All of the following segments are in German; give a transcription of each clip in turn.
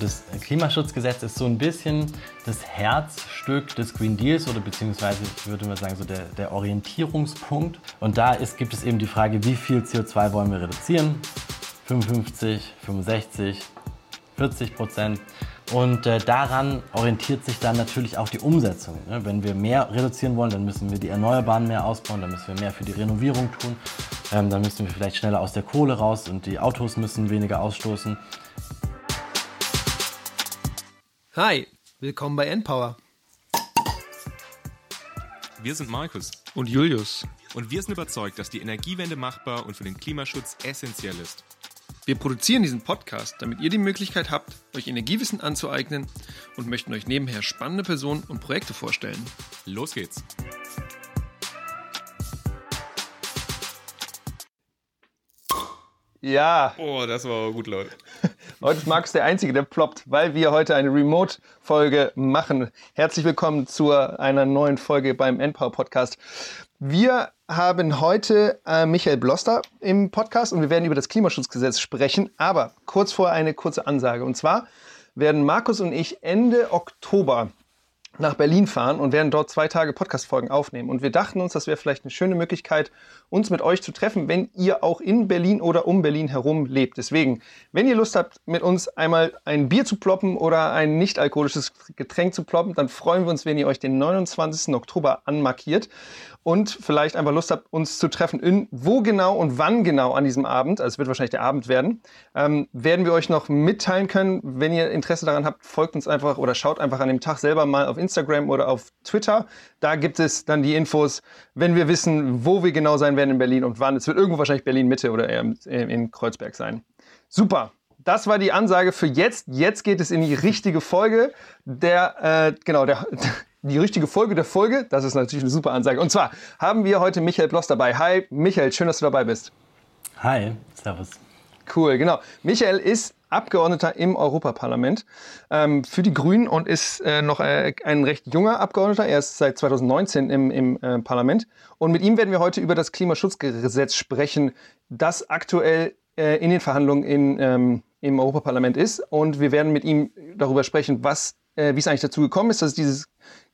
Das Klimaschutzgesetz ist so ein bisschen das Herzstück des Green Deals oder beziehungsweise würde mal sagen so der, der Orientierungspunkt. Und da ist, gibt es eben die Frage, wie viel CO2 wollen wir reduzieren? 55, 65, 40 Prozent. Und äh, daran orientiert sich dann natürlich auch die Umsetzung. Ne? Wenn wir mehr reduzieren wollen, dann müssen wir die Erneuerbaren mehr ausbauen, dann müssen wir mehr für die Renovierung tun, ähm, dann müssen wir vielleicht schneller aus der Kohle raus und die Autos müssen weniger ausstoßen. Hi, willkommen bei Npower. Wir sind Markus und Julius. Und wir sind überzeugt, dass die Energiewende machbar und für den Klimaschutz essentiell ist. Wir produzieren diesen Podcast, damit ihr die Möglichkeit habt, euch Energiewissen anzueignen und möchten euch nebenher spannende Personen und Projekte vorstellen. Los geht's! Ja. Oh, das war gut laut. Heute ist Markus der Einzige, der ploppt, weil wir heute eine Remote-Folge machen. Herzlich willkommen zu einer neuen Folge beim Endpower Podcast. Wir haben heute äh, Michael Bloster im Podcast und wir werden über das Klimaschutzgesetz sprechen. Aber kurz vorher eine kurze Ansage. Und zwar werden Markus und ich Ende Oktober nach Berlin fahren und werden dort zwei Tage Podcast-Folgen aufnehmen. Und wir dachten uns, das wäre vielleicht eine schöne Möglichkeit, uns mit euch zu treffen, wenn ihr auch in Berlin oder um Berlin herum lebt. Deswegen, wenn ihr Lust habt, mit uns einmal ein Bier zu ploppen oder ein nicht-alkoholisches Getränk zu ploppen, dann freuen wir uns, wenn ihr euch den 29. Oktober anmarkiert und vielleicht einfach Lust habt, uns zu treffen. In wo genau und wann genau an diesem Abend, also es wird wahrscheinlich der Abend werden, ähm, werden wir euch noch mitteilen können. Wenn ihr Interesse daran habt, folgt uns einfach oder schaut einfach an dem Tag selber mal auf Instagram oder auf Twitter. Da gibt es dann die Infos, wenn wir wissen, wo wir genau sein werden in Berlin und wann. Es wird irgendwo wahrscheinlich Berlin-Mitte oder eher in Kreuzberg sein. Super das war die Ansage für jetzt. Jetzt geht es in die richtige Folge. Der, äh, genau, der, die richtige Folge der Folge. Das ist natürlich eine super Ansage. Und zwar haben wir heute Michael Bloss dabei. Hi, Michael, schön, dass du dabei bist. Hi, servus. Cool, genau. Michael ist Abgeordneter im Europaparlament ähm, für die Grünen und ist äh, noch äh, ein recht junger Abgeordneter. Er ist seit 2019 im, im äh, Parlament. Und mit ihm werden wir heute über das Klimaschutzgesetz sprechen, das aktuell äh, in den Verhandlungen in, ähm, im Europaparlament ist. Und wir werden mit ihm darüber sprechen, was, äh, wie es eigentlich dazu gekommen ist, dass es dieses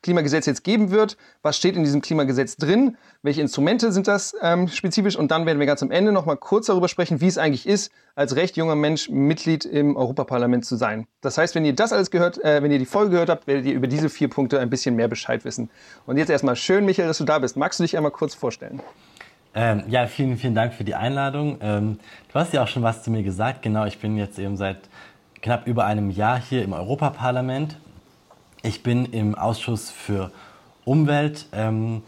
Klimagesetz jetzt geben wird. Was steht in diesem Klimagesetz drin? Welche Instrumente sind das ähm, spezifisch? Und dann werden wir ganz am Ende noch mal kurz darüber sprechen, wie es eigentlich ist, als recht junger Mensch Mitglied im Europaparlament zu sein. Das heißt, wenn ihr das alles gehört, äh, wenn ihr die Folge gehört habt, werdet ihr über diese vier Punkte ein bisschen mehr Bescheid wissen. Und jetzt erstmal schön, Michael, dass du da bist. Magst du dich einmal kurz vorstellen? Ähm, ja, vielen, vielen Dank für die Einladung. Ähm, du hast ja auch schon was zu mir gesagt. Genau, ich bin jetzt eben seit knapp über einem Jahr hier im Europaparlament ich bin im Ausschuss für Umwelt. Ähm,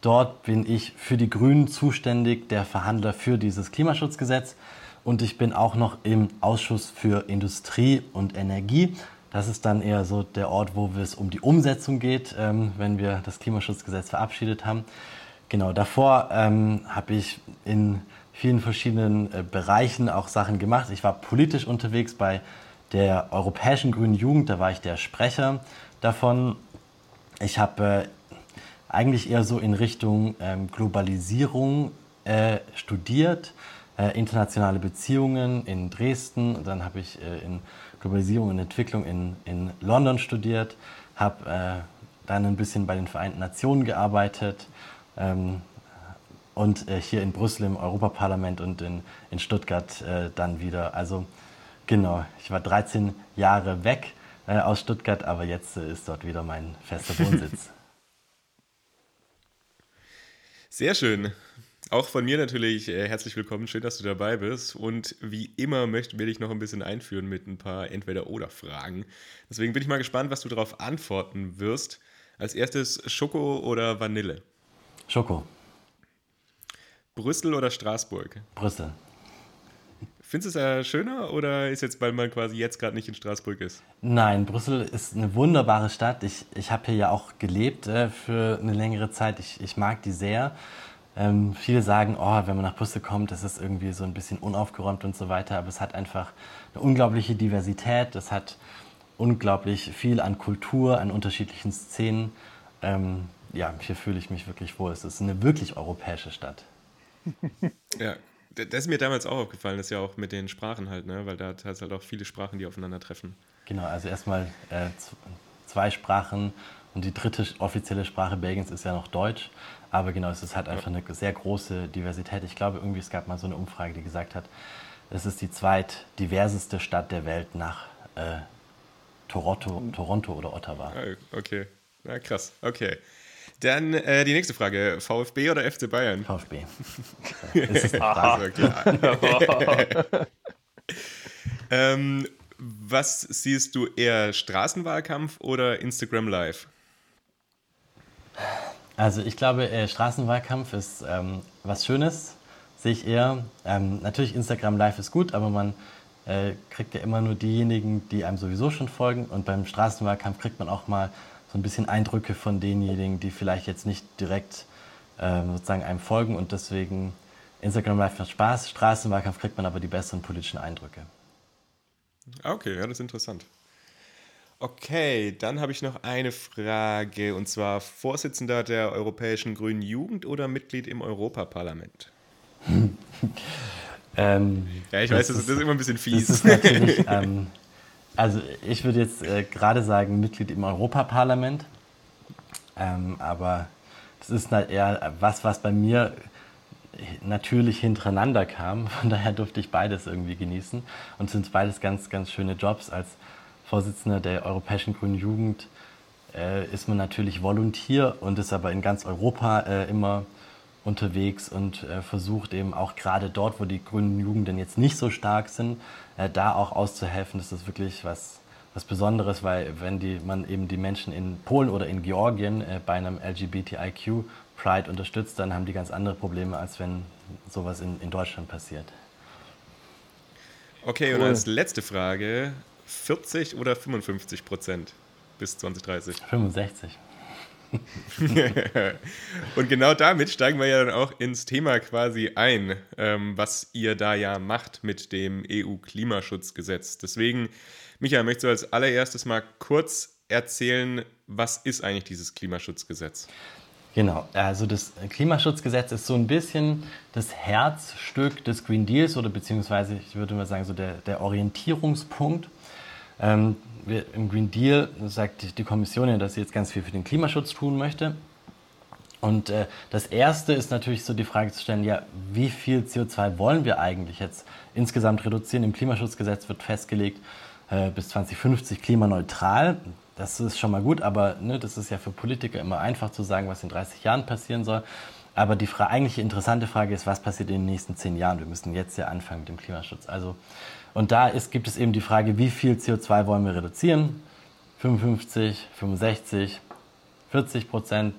dort bin ich für die Grünen zuständig, der Verhandler für dieses Klimaschutzgesetz. Und ich bin auch noch im Ausschuss für Industrie und Energie. Das ist dann eher so der Ort, wo es um die Umsetzung geht, ähm, wenn wir das Klimaschutzgesetz verabschiedet haben. Genau, davor ähm, habe ich in vielen verschiedenen äh, Bereichen auch Sachen gemacht. Ich war politisch unterwegs bei der Europäischen Grünen Jugend, da war ich der Sprecher davon. Ich habe äh, eigentlich eher so in Richtung ähm, Globalisierung äh, studiert, äh, internationale Beziehungen in Dresden. Dann habe ich äh, in Globalisierung und Entwicklung in, in London studiert, habe äh, dann ein bisschen bei den Vereinten Nationen gearbeitet. Ähm, und äh, hier in Brüssel im Europaparlament und in, in Stuttgart dann wieder. Also genau, ich war 13 Jahre weg äh, aus Stuttgart, aber jetzt äh, ist dort wieder mein fester Wohnsitz. Sehr schön. Auch von mir natürlich äh, herzlich willkommen. Schön, dass du dabei bist. Und wie immer möchten wir dich noch ein bisschen einführen mit ein paar Entweder-Oder-Fragen. Deswegen bin ich mal gespannt, was du darauf antworten wirst. Als erstes Schoko oder Vanille? Schoko. Brüssel oder Straßburg? Brüssel. Findest du es ja schöner oder ist jetzt, weil man quasi jetzt gerade nicht in Straßburg ist? Nein, Brüssel ist eine wunderbare Stadt. Ich, ich habe hier ja auch gelebt äh, für eine längere Zeit. Ich, ich mag die sehr. Ähm, viele sagen, oh, wenn man nach Brüssel kommt, das ist irgendwie so ein bisschen unaufgeräumt und so weiter. Aber es hat einfach eine unglaubliche Diversität. Es hat unglaublich viel an Kultur, an unterschiedlichen Szenen. Ähm, ja, hier fühle ich mich wirklich wohl. Es ist eine wirklich europäische Stadt. ja, das ist mir damals auch aufgefallen, das ist ja auch mit den Sprachen halt, ne? weil da hat es halt auch viele Sprachen, die aufeinandertreffen. Genau, also erstmal äh, zwei Sprachen und die dritte offizielle Sprache Belgiens ist ja noch Deutsch. Aber genau, es ist halt einfach eine sehr große Diversität. Ich glaube, irgendwie, es gab mal so eine Umfrage, die gesagt hat, es ist die zweitdiverseste Stadt der Welt nach äh, Toronto, Toronto oder Ottawa. Ah, okay, na krass, okay. Dann äh, die nächste Frage: VfB oder FC Bayern? VfB. ist es okay. ähm, was siehst du eher Straßenwahlkampf oder Instagram Live? Also ich glaube, äh, Straßenwahlkampf ist ähm, was Schönes, sehe ich eher. Ähm, natürlich Instagram Live ist gut, aber man äh, kriegt ja immer nur diejenigen, die einem sowieso schon folgen. Und beim Straßenwahlkampf kriegt man auch mal so ein bisschen Eindrücke von denjenigen, die vielleicht jetzt nicht direkt äh, sozusagen einem folgen. Und deswegen Instagram Live macht Spaß, Straßenwahlkampf kriegt man aber die besseren politischen Eindrücke. Ah, okay, ja, das ist interessant. Okay, dann habe ich noch eine Frage und zwar Vorsitzender der Europäischen Grünen Jugend oder Mitglied im Europaparlament? ähm, ja, ich weiß, das, ist, das ist immer ein bisschen fies. Das ist natürlich, ähm, also ich würde jetzt äh, gerade sagen Mitglied im Europaparlament, ähm, aber das ist halt eher was, was bei mir natürlich hintereinander kam. Von daher durfte ich beides irgendwie genießen und sind beides ganz, ganz schöne Jobs als Vorsitzender der Europäischen Grünen Jugend äh, ist man natürlich Volontier und ist aber in ganz Europa äh, immer unterwegs und äh, versucht eben auch gerade dort, wo die grünen Jugenden jetzt nicht so stark sind, äh, da auch auszuhelfen. Das ist wirklich was, was Besonderes, weil wenn die, man eben die Menschen in Polen oder in Georgien äh, bei einem LGBTIQ Pride unterstützt, dann haben die ganz andere Probleme, als wenn sowas in, in Deutschland passiert. Okay, cool. und als letzte Frage, 40 oder 55 Prozent bis 2030? 65. und genau damit steigen wir ja dann auch ins Thema quasi ein, ähm, was ihr da ja macht mit dem EU-Klimaschutzgesetz. Deswegen, Michael, möchtest du als allererstes mal kurz erzählen, was ist eigentlich dieses Klimaschutzgesetz? Genau, also das Klimaschutzgesetz ist so ein bisschen das Herzstück des Green Deals oder beziehungsweise ich würde mal sagen so der, der Orientierungspunkt ähm, wir, Im Green Deal sagt die Kommission ja, dass sie jetzt ganz viel für den Klimaschutz tun möchte. Und äh, das Erste ist natürlich so die Frage zu stellen, ja, wie viel CO2 wollen wir eigentlich jetzt insgesamt reduzieren? Im Klimaschutzgesetz wird festgelegt, äh, bis 2050 klimaneutral. Das ist schon mal gut, aber ne, das ist ja für Politiker immer einfach zu sagen, was in 30 Jahren passieren soll. Aber die eigentliche interessante Frage ist, was passiert in den nächsten zehn Jahren? Wir müssen jetzt ja anfangen mit dem Klimaschutz. Also und da ist, gibt es eben die Frage, wie viel CO2 wollen wir reduzieren? 55, 65, 40 Prozent.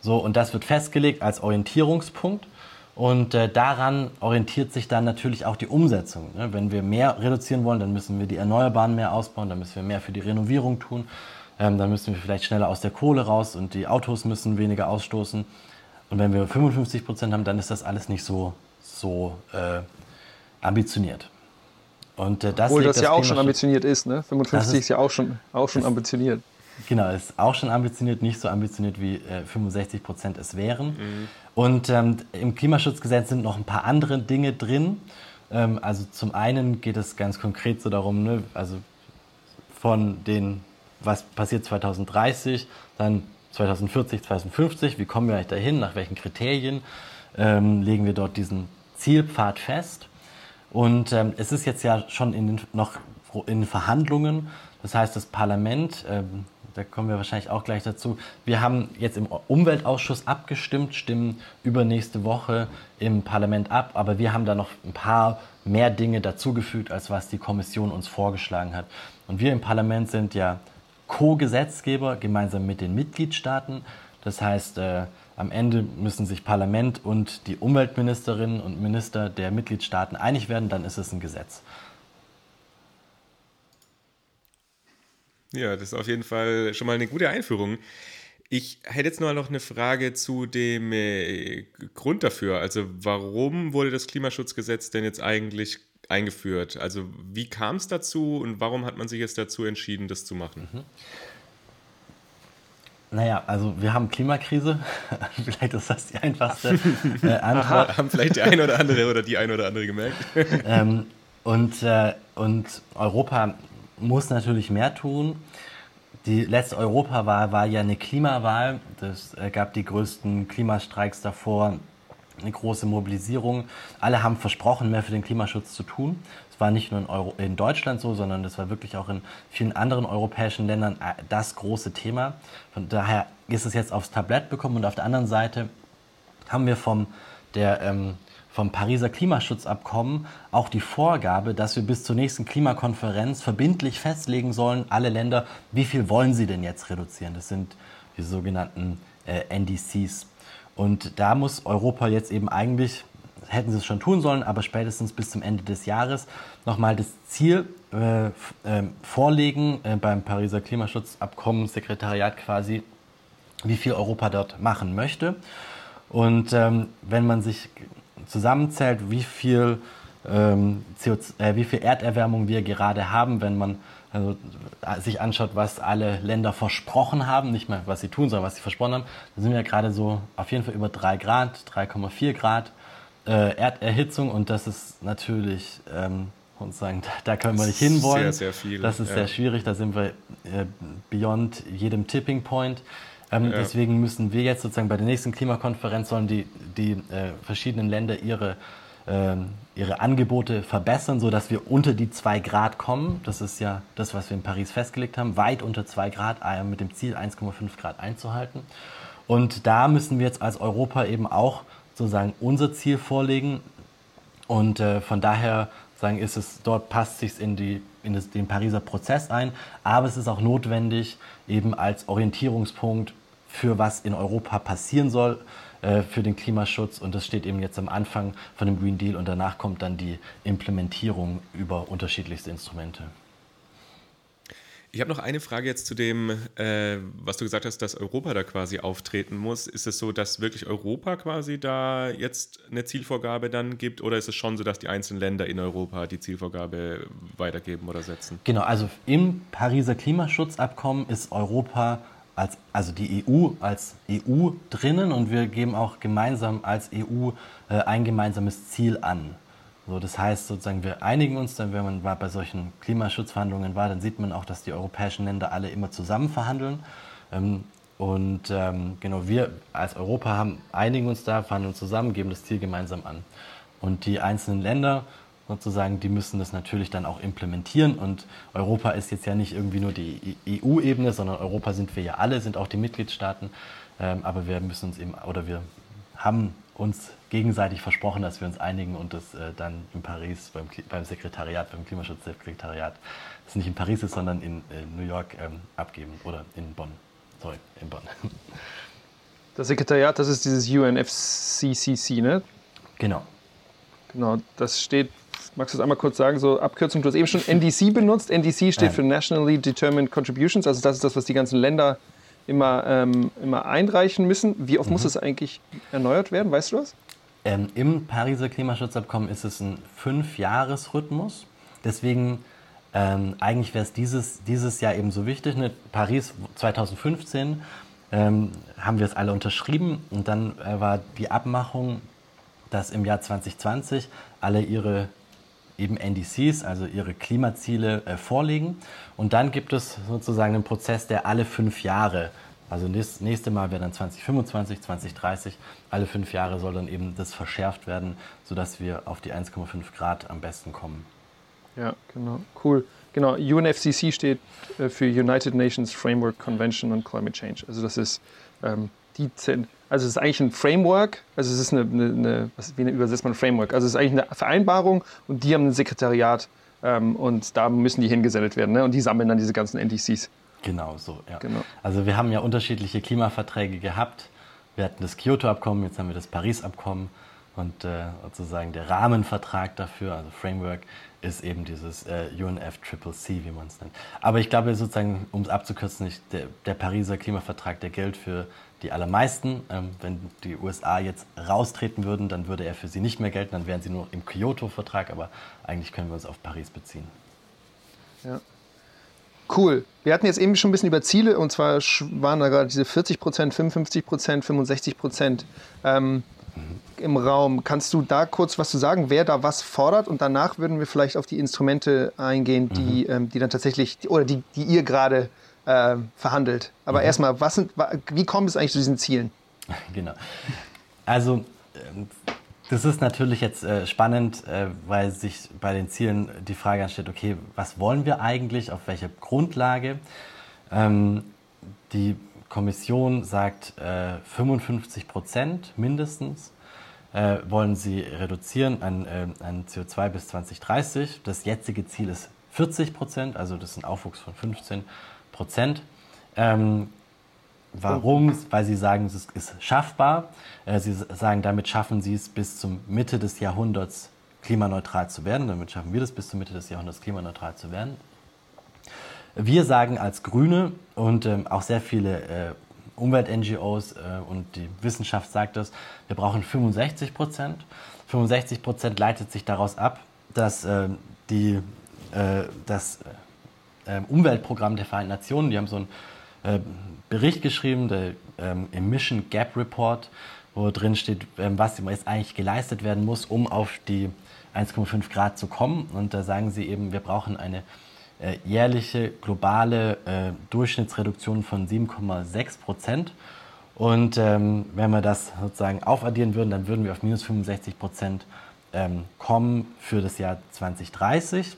So, und das wird festgelegt als Orientierungspunkt. Und äh, daran orientiert sich dann natürlich auch die Umsetzung. Ne? Wenn wir mehr reduzieren wollen, dann müssen wir die Erneuerbaren mehr ausbauen, dann müssen wir mehr für die Renovierung tun, ähm, dann müssen wir vielleicht schneller aus der Kohle raus und die Autos müssen weniger ausstoßen. Und wenn wir 55 Prozent haben, dann ist das alles nicht so, so äh, ambitioniert. Und äh, das Obwohl das, das ja auch schon ambitioniert ist, ne? 55 ist, ist, ja auch schon, auch schon ambitioniert. Genau, ist auch schon ambitioniert, nicht so ambitioniert wie äh, 65 Prozent es wären. Mhm. Und ähm, im Klimaschutzgesetz sind noch ein paar andere Dinge drin. Ähm, also zum einen geht es ganz konkret so darum, ne, also von den, was passiert 2030, dann 2040, 2050, wie kommen wir eigentlich dahin, nach welchen Kriterien ähm, legen wir dort diesen Zielpfad fest. Und ähm, es ist jetzt ja schon in den, noch in Verhandlungen. Das heißt, das Parlament, ähm, da kommen wir wahrscheinlich auch gleich dazu, wir haben jetzt im Umweltausschuss abgestimmt, stimmen übernächste Woche im Parlament ab, aber wir haben da noch ein paar mehr Dinge dazugefügt, als was die Kommission uns vorgeschlagen hat. Und wir im Parlament sind ja Co-Gesetzgeber gemeinsam mit den Mitgliedstaaten. Das heißt, äh, am Ende müssen sich Parlament und die Umweltministerinnen und Minister der Mitgliedstaaten einig werden, dann ist es ein Gesetz. Ja, das ist auf jeden Fall schon mal eine gute Einführung. Ich hätte jetzt noch eine Frage zu dem äh, Grund dafür. Also warum wurde das Klimaschutzgesetz denn jetzt eigentlich eingeführt? Also wie kam es dazu und warum hat man sich jetzt dazu entschieden, das zu machen? Mhm. Naja, also wir haben Klimakrise. vielleicht ist das die einfachste äh, Antwort. Aha, haben vielleicht der eine oder andere oder die eine oder andere gemerkt. ähm, und, äh, und Europa muss natürlich mehr tun. Die letzte Europawahl war ja eine Klimawahl. Es gab die größten Klimastreiks davor, eine große Mobilisierung. Alle haben versprochen, mehr für den Klimaschutz zu tun. War nicht nur in, Euro, in Deutschland so, sondern es war wirklich auch in vielen anderen europäischen Ländern äh, das große Thema. Von daher ist es jetzt aufs Tablett bekommen und auf der anderen Seite haben wir vom, der, ähm, vom Pariser Klimaschutzabkommen auch die Vorgabe, dass wir bis zur nächsten Klimakonferenz verbindlich festlegen sollen, alle Länder, wie viel wollen sie denn jetzt reduzieren. Das sind die sogenannten äh, NDCs. Und da muss Europa jetzt eben eigentlich, hätten sie es schon tun sollen, aber spätestens bis zum Ende des Jahres nochmal das Ziel äh, äh, vorlegen äh, beim Pariser Klimaschutzabkommen, Sekretariat quasi, wie viel Europa dort machen möchte. Und ähm, wenn man sich zusammenzählt, wie viel, ähm, CO2, wie viel Erderwärmung wir gerade haben, wenn man also äh, sich anschaut, was alle Länder versprochen haben, nicht mehr was sie tun, sondern was sie versprochen haben, dann sind wir gerade so auf jeden Fall über 3 Grad, 3,4 Grad äh, Erderhitzung und das ist natürlich, ähm, sozusagen, da können wir nicht hinwollen. Sehr, sehr viel. Das ist ja. sehr schwierig, da sind wir äh, beyond jedem Tipping Point. Ähm, ja. Deswegen müssen wir jetzt sozusagen bei der nächsten Klimakonferenz sollen die, die äh, verschiedenen Länder ihre ähm, ihre Angebote verbessern, sodass wir unter die 2 Grad kommen. Das ist ja das, was wir in Paris festgelegt haben, weit unter 2 Grad äh, mit dem Ziel 1,5 Grad einzuhalten. Und da müssen wir jetzt als Europa eben auch sozusagen unser Ziel vorlegen. Und äh, von daher sagen, ist es, dort passt sich in, die, in das, den Pariser Prozess ein. Aber es ist auch notwendig, eben als Orientierungspunkt für was in Europa passieren soll, äh, für den Klimaschutz und das steht eben jetzt am Anfang von dem Green Deal und danach kommt dann die Implementierung über unterschiedlichste Instrumente. Ich habe noch eine Frage jetzt zu dem, äh, was du gesagt hast, dass Europa da quasi auftreten muss. Ist es so, dass wirklich Europa quasi da jetzt eine Zielvorgabe dann gibt oder ist es schon so, dass die einzelnen Länder in Europa die Zielvorgabe weitergeben oder setzen? Genau, also im Pariser Klimaschutzabkommen ist Europa als, also die EU als EU drinnen und wir geben auch gemeinsam als EU äh, ein gemeinsames Ziel an. So, das heißt sozusagen, wir einigen uns dann, wenn man bei solchen Klimaschutzverhandlungen war, dann sieht man auch, dass die europäischen Länder alle immer zusammen verhandeln. Ähm, und ähm, genau, wir als Europa haben, einigen uns da, verhandeln zusammen, geben das Ziel gemeinsam an. Und die einzelnen Länder sozusagen, die müssen das natürlich dann auch implementieren. Und Europa ist jetzt ja nicht irgendwie nur die EU-Ebene, sondern Europa sind wir ja alle, sind auch die Mitgliedstaaten. Ähm, aber wir müssen uns eben, oder wir haben uns gegenseitig versprochen, dass wir uns einigen und das äh, dann in Paris beim, beim Sekretariat, beim Klimaschutzsekretariat, das nicht in Paris ist, sondern in äh, New York ähm, abgeben oder in Bonn. Sorry, in Bonn. Das Sekretariat, das ist dieses UNFCCC, ne? Genau. Genau, das steht Magst du es einmal kurz sagen, so Abkürzung? Du hast eben schon NDC benutzt. NDC steht für Nationally Determined Contributions, also das ist das, was die ganzen Länder immer, ähm, immer einreichen müssen. Wie oft mhm. muss es eigentlich erneuert werden? Weißt du das? Ähm, Im Pariser Klimaschutzabkommen ist es ein Fünfjahresrhythmus. Deswegen ähm, eigentlich wäre es dieses, dieses Jahr eben so wichtig. Ne? Paris 2015 ähm, haben wir es alle unterschrieben und dann äh, war die Abmachung, dass im Jahr 2020 alle ihre eben NDCs, also ihre Klimaziele, äh, vorlegen. Und dann gibt es sozusagen einen Prozess, der alle fünf Jahre, also das nächste Mal wäre dann 2025, 2030, alle fünf Jahre soll dann eben das verschärft werden, sodass wir auf die 1,5 Grad am besten kommen. Ja, genau, cool. Genau, UNFCC steht äh, für United Nations Framework Convention on Climate Change. Also das ist ähm, die also es ist eigentlich ein Framework, also es ist eine, eine, eine was, wie übersetzt man Framework? Also es ist eigentlich eine Vereinbarung und die haben ein Sekretariat ähm, und da müssen die hingesendet werden ne? und die sammeln dann diese ganzen NDCs. Genau so, ja. Genau. Also wir haben ja unterschiedliche Klimaverträge gehabt. Wir hatten das Kyoto-Abkommen, jetzt haben wir das Paris-Abkommen und äh, sozusagen der Rahmenvertrag dafür, also Framework, ist eben dieses äh, UNFCCC, wie man es nennt. Aber ich glaube sozusagen, um es abzukürzen, nicht, der, der Pariser Klimavertrag, der gilt für die allermeisten. Ähm, wenn die USA jetzt raustreten würden, dann würde er für sie nicht mehr gelten, dann wären sie nur im Kyoto-Vertrag, aber eigentlich können wir uns auf Paris beziehen. Ja. Cool. Wir hatten jetzt eben schon ein bisschen über Ziele und zwar waren da gerade diese 40 Prozent, 55 Prozent, 65 Prozent. Ähm, mhm. im Raum. Kannst du da kurz was zu sagen, wer da was fordert? Und danach würden wir vielleicht auf die Instrumente eingehen, die, mhm. ähm, die dann tatsächlich, oder die, die ihr gerade äh, verhandelt. Aber mhm. erstmal, was sind, wie kommt es eigentlich zu diesen Zielen? Genau. Also, ähm, das ist natürlich jetzt äh, spannend, äh, weil sich bei den Zielen die Frage anstellt, okay, was wollen wir eigentlich, auf welcher Grundlage? Ähm, die Kommission sagt, 55 äh, Prozent mindestens wollen sie reduzieren an, an CO2 bis 2030. Das jetzige Ziel ist 40 Prozent, also das ist ein Aufwuchs von 15 Prozent. Ähm, warum? Weil sie sagen, es ist schaffbar. Äh, sie sagen, damit schaffen sie es bis zum Mitte des Jahrhunderts klimaneutral zu werden. Damit schaffen wir das bis zur Mitte des Jahrhunderts klimaneutral zu werden. Wir sagen als Grüne und ähm, auch sehr viele äh, Umwelt-NGOs äh, und die Wissenschaft sagt das, wir brauchen 65 Prozent. 65 Prozent leitet sich daraus ab, dass äh, die, das Umweltprogramm der Vereinten Nationen, die haben so äh, Bericht geschrieben, der ähm, Emission Gap Report, wo drin steht, ähm, was jetzt eigentlich geleistet werden muss, um auf die 1,5 Grad zu kommen. Und da sagen sie eben, wir brauchen eine äh, jährliche globale äh, Durchschnittsreduktion von 7,6 Prozent. Und ähm, wenn wir das sozusagen aufaddieren würden, dann würden wir auf minus 65 Prozent ähm, kommen für das Jahr 2030.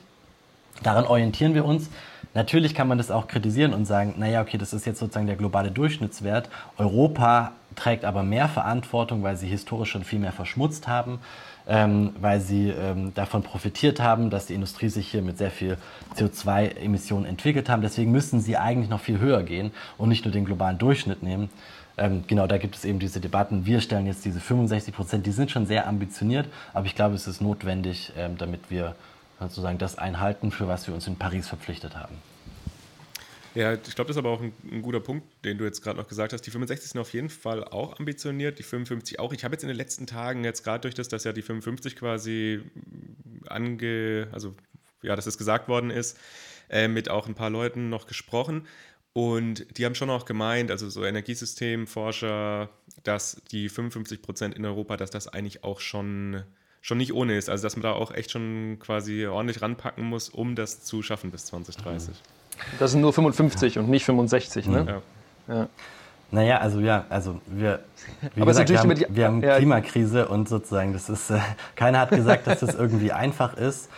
Daran orientieren wir uns. Natürlich kann man das auch kritisieren und sagen, naja, okay, das ist jetzt sozusagen der globale Durchschnittswert. Europa trägt aber mehr Verantwortung, weil sie historisch schon viel mehr verschmutzt haben, ähm, weil sie ähm, davon profitiert haben, dass die Industrie sich hier mit sehr viel CO2-Emissionen entwickelt haben. Deswegen müssen sie eigentlich noch viel höher gehen und nicht nur den globalen Durchschnitt nehmen. Ähm, genau, da gibt es eben diese Debatten. Wir stellen jetzt diese 65 Prozent, die sind schon sehr ambitioniert, aber ich glaube, es ist notwendig, ähm, damit wir sozusagen das einhalten, für was wir uns in Paris verpflichtet haben. Ja, ich glaube, das ist aber auch ein, ein, guter Punkt, den du jetzt gerade noch gesagt hast. Die 65 sind auf jeden Fall auch ambitioniert, die 55 auch. Ich habe jetzt in den letzten Tagen jetzt gerade durch das, dass ja die 55 quasi ange, also ja, dass es gesagt worden ist, äh, mit auch ein paar Leuten noch gesprochen. Und die haben schon auch gemeint, also so Energiesystemforscher, dass die 55 Prozent in Europa, dass das eigentlich auch schon schon nicht ohne ist. Also dass man da auch echt schon quasi ordentlich ranpacken muss, um das zu schaffen bis 2030. Das sind nur 55 und nicht 65, ne? Ja. ja. Naja, also ja, also wir, wie Aber gesagt, wir haben, wir haben ja, Klimakrise und sozusagen, das ist, äh, keiner hat gesagt, dass das irgendwie einfach ist.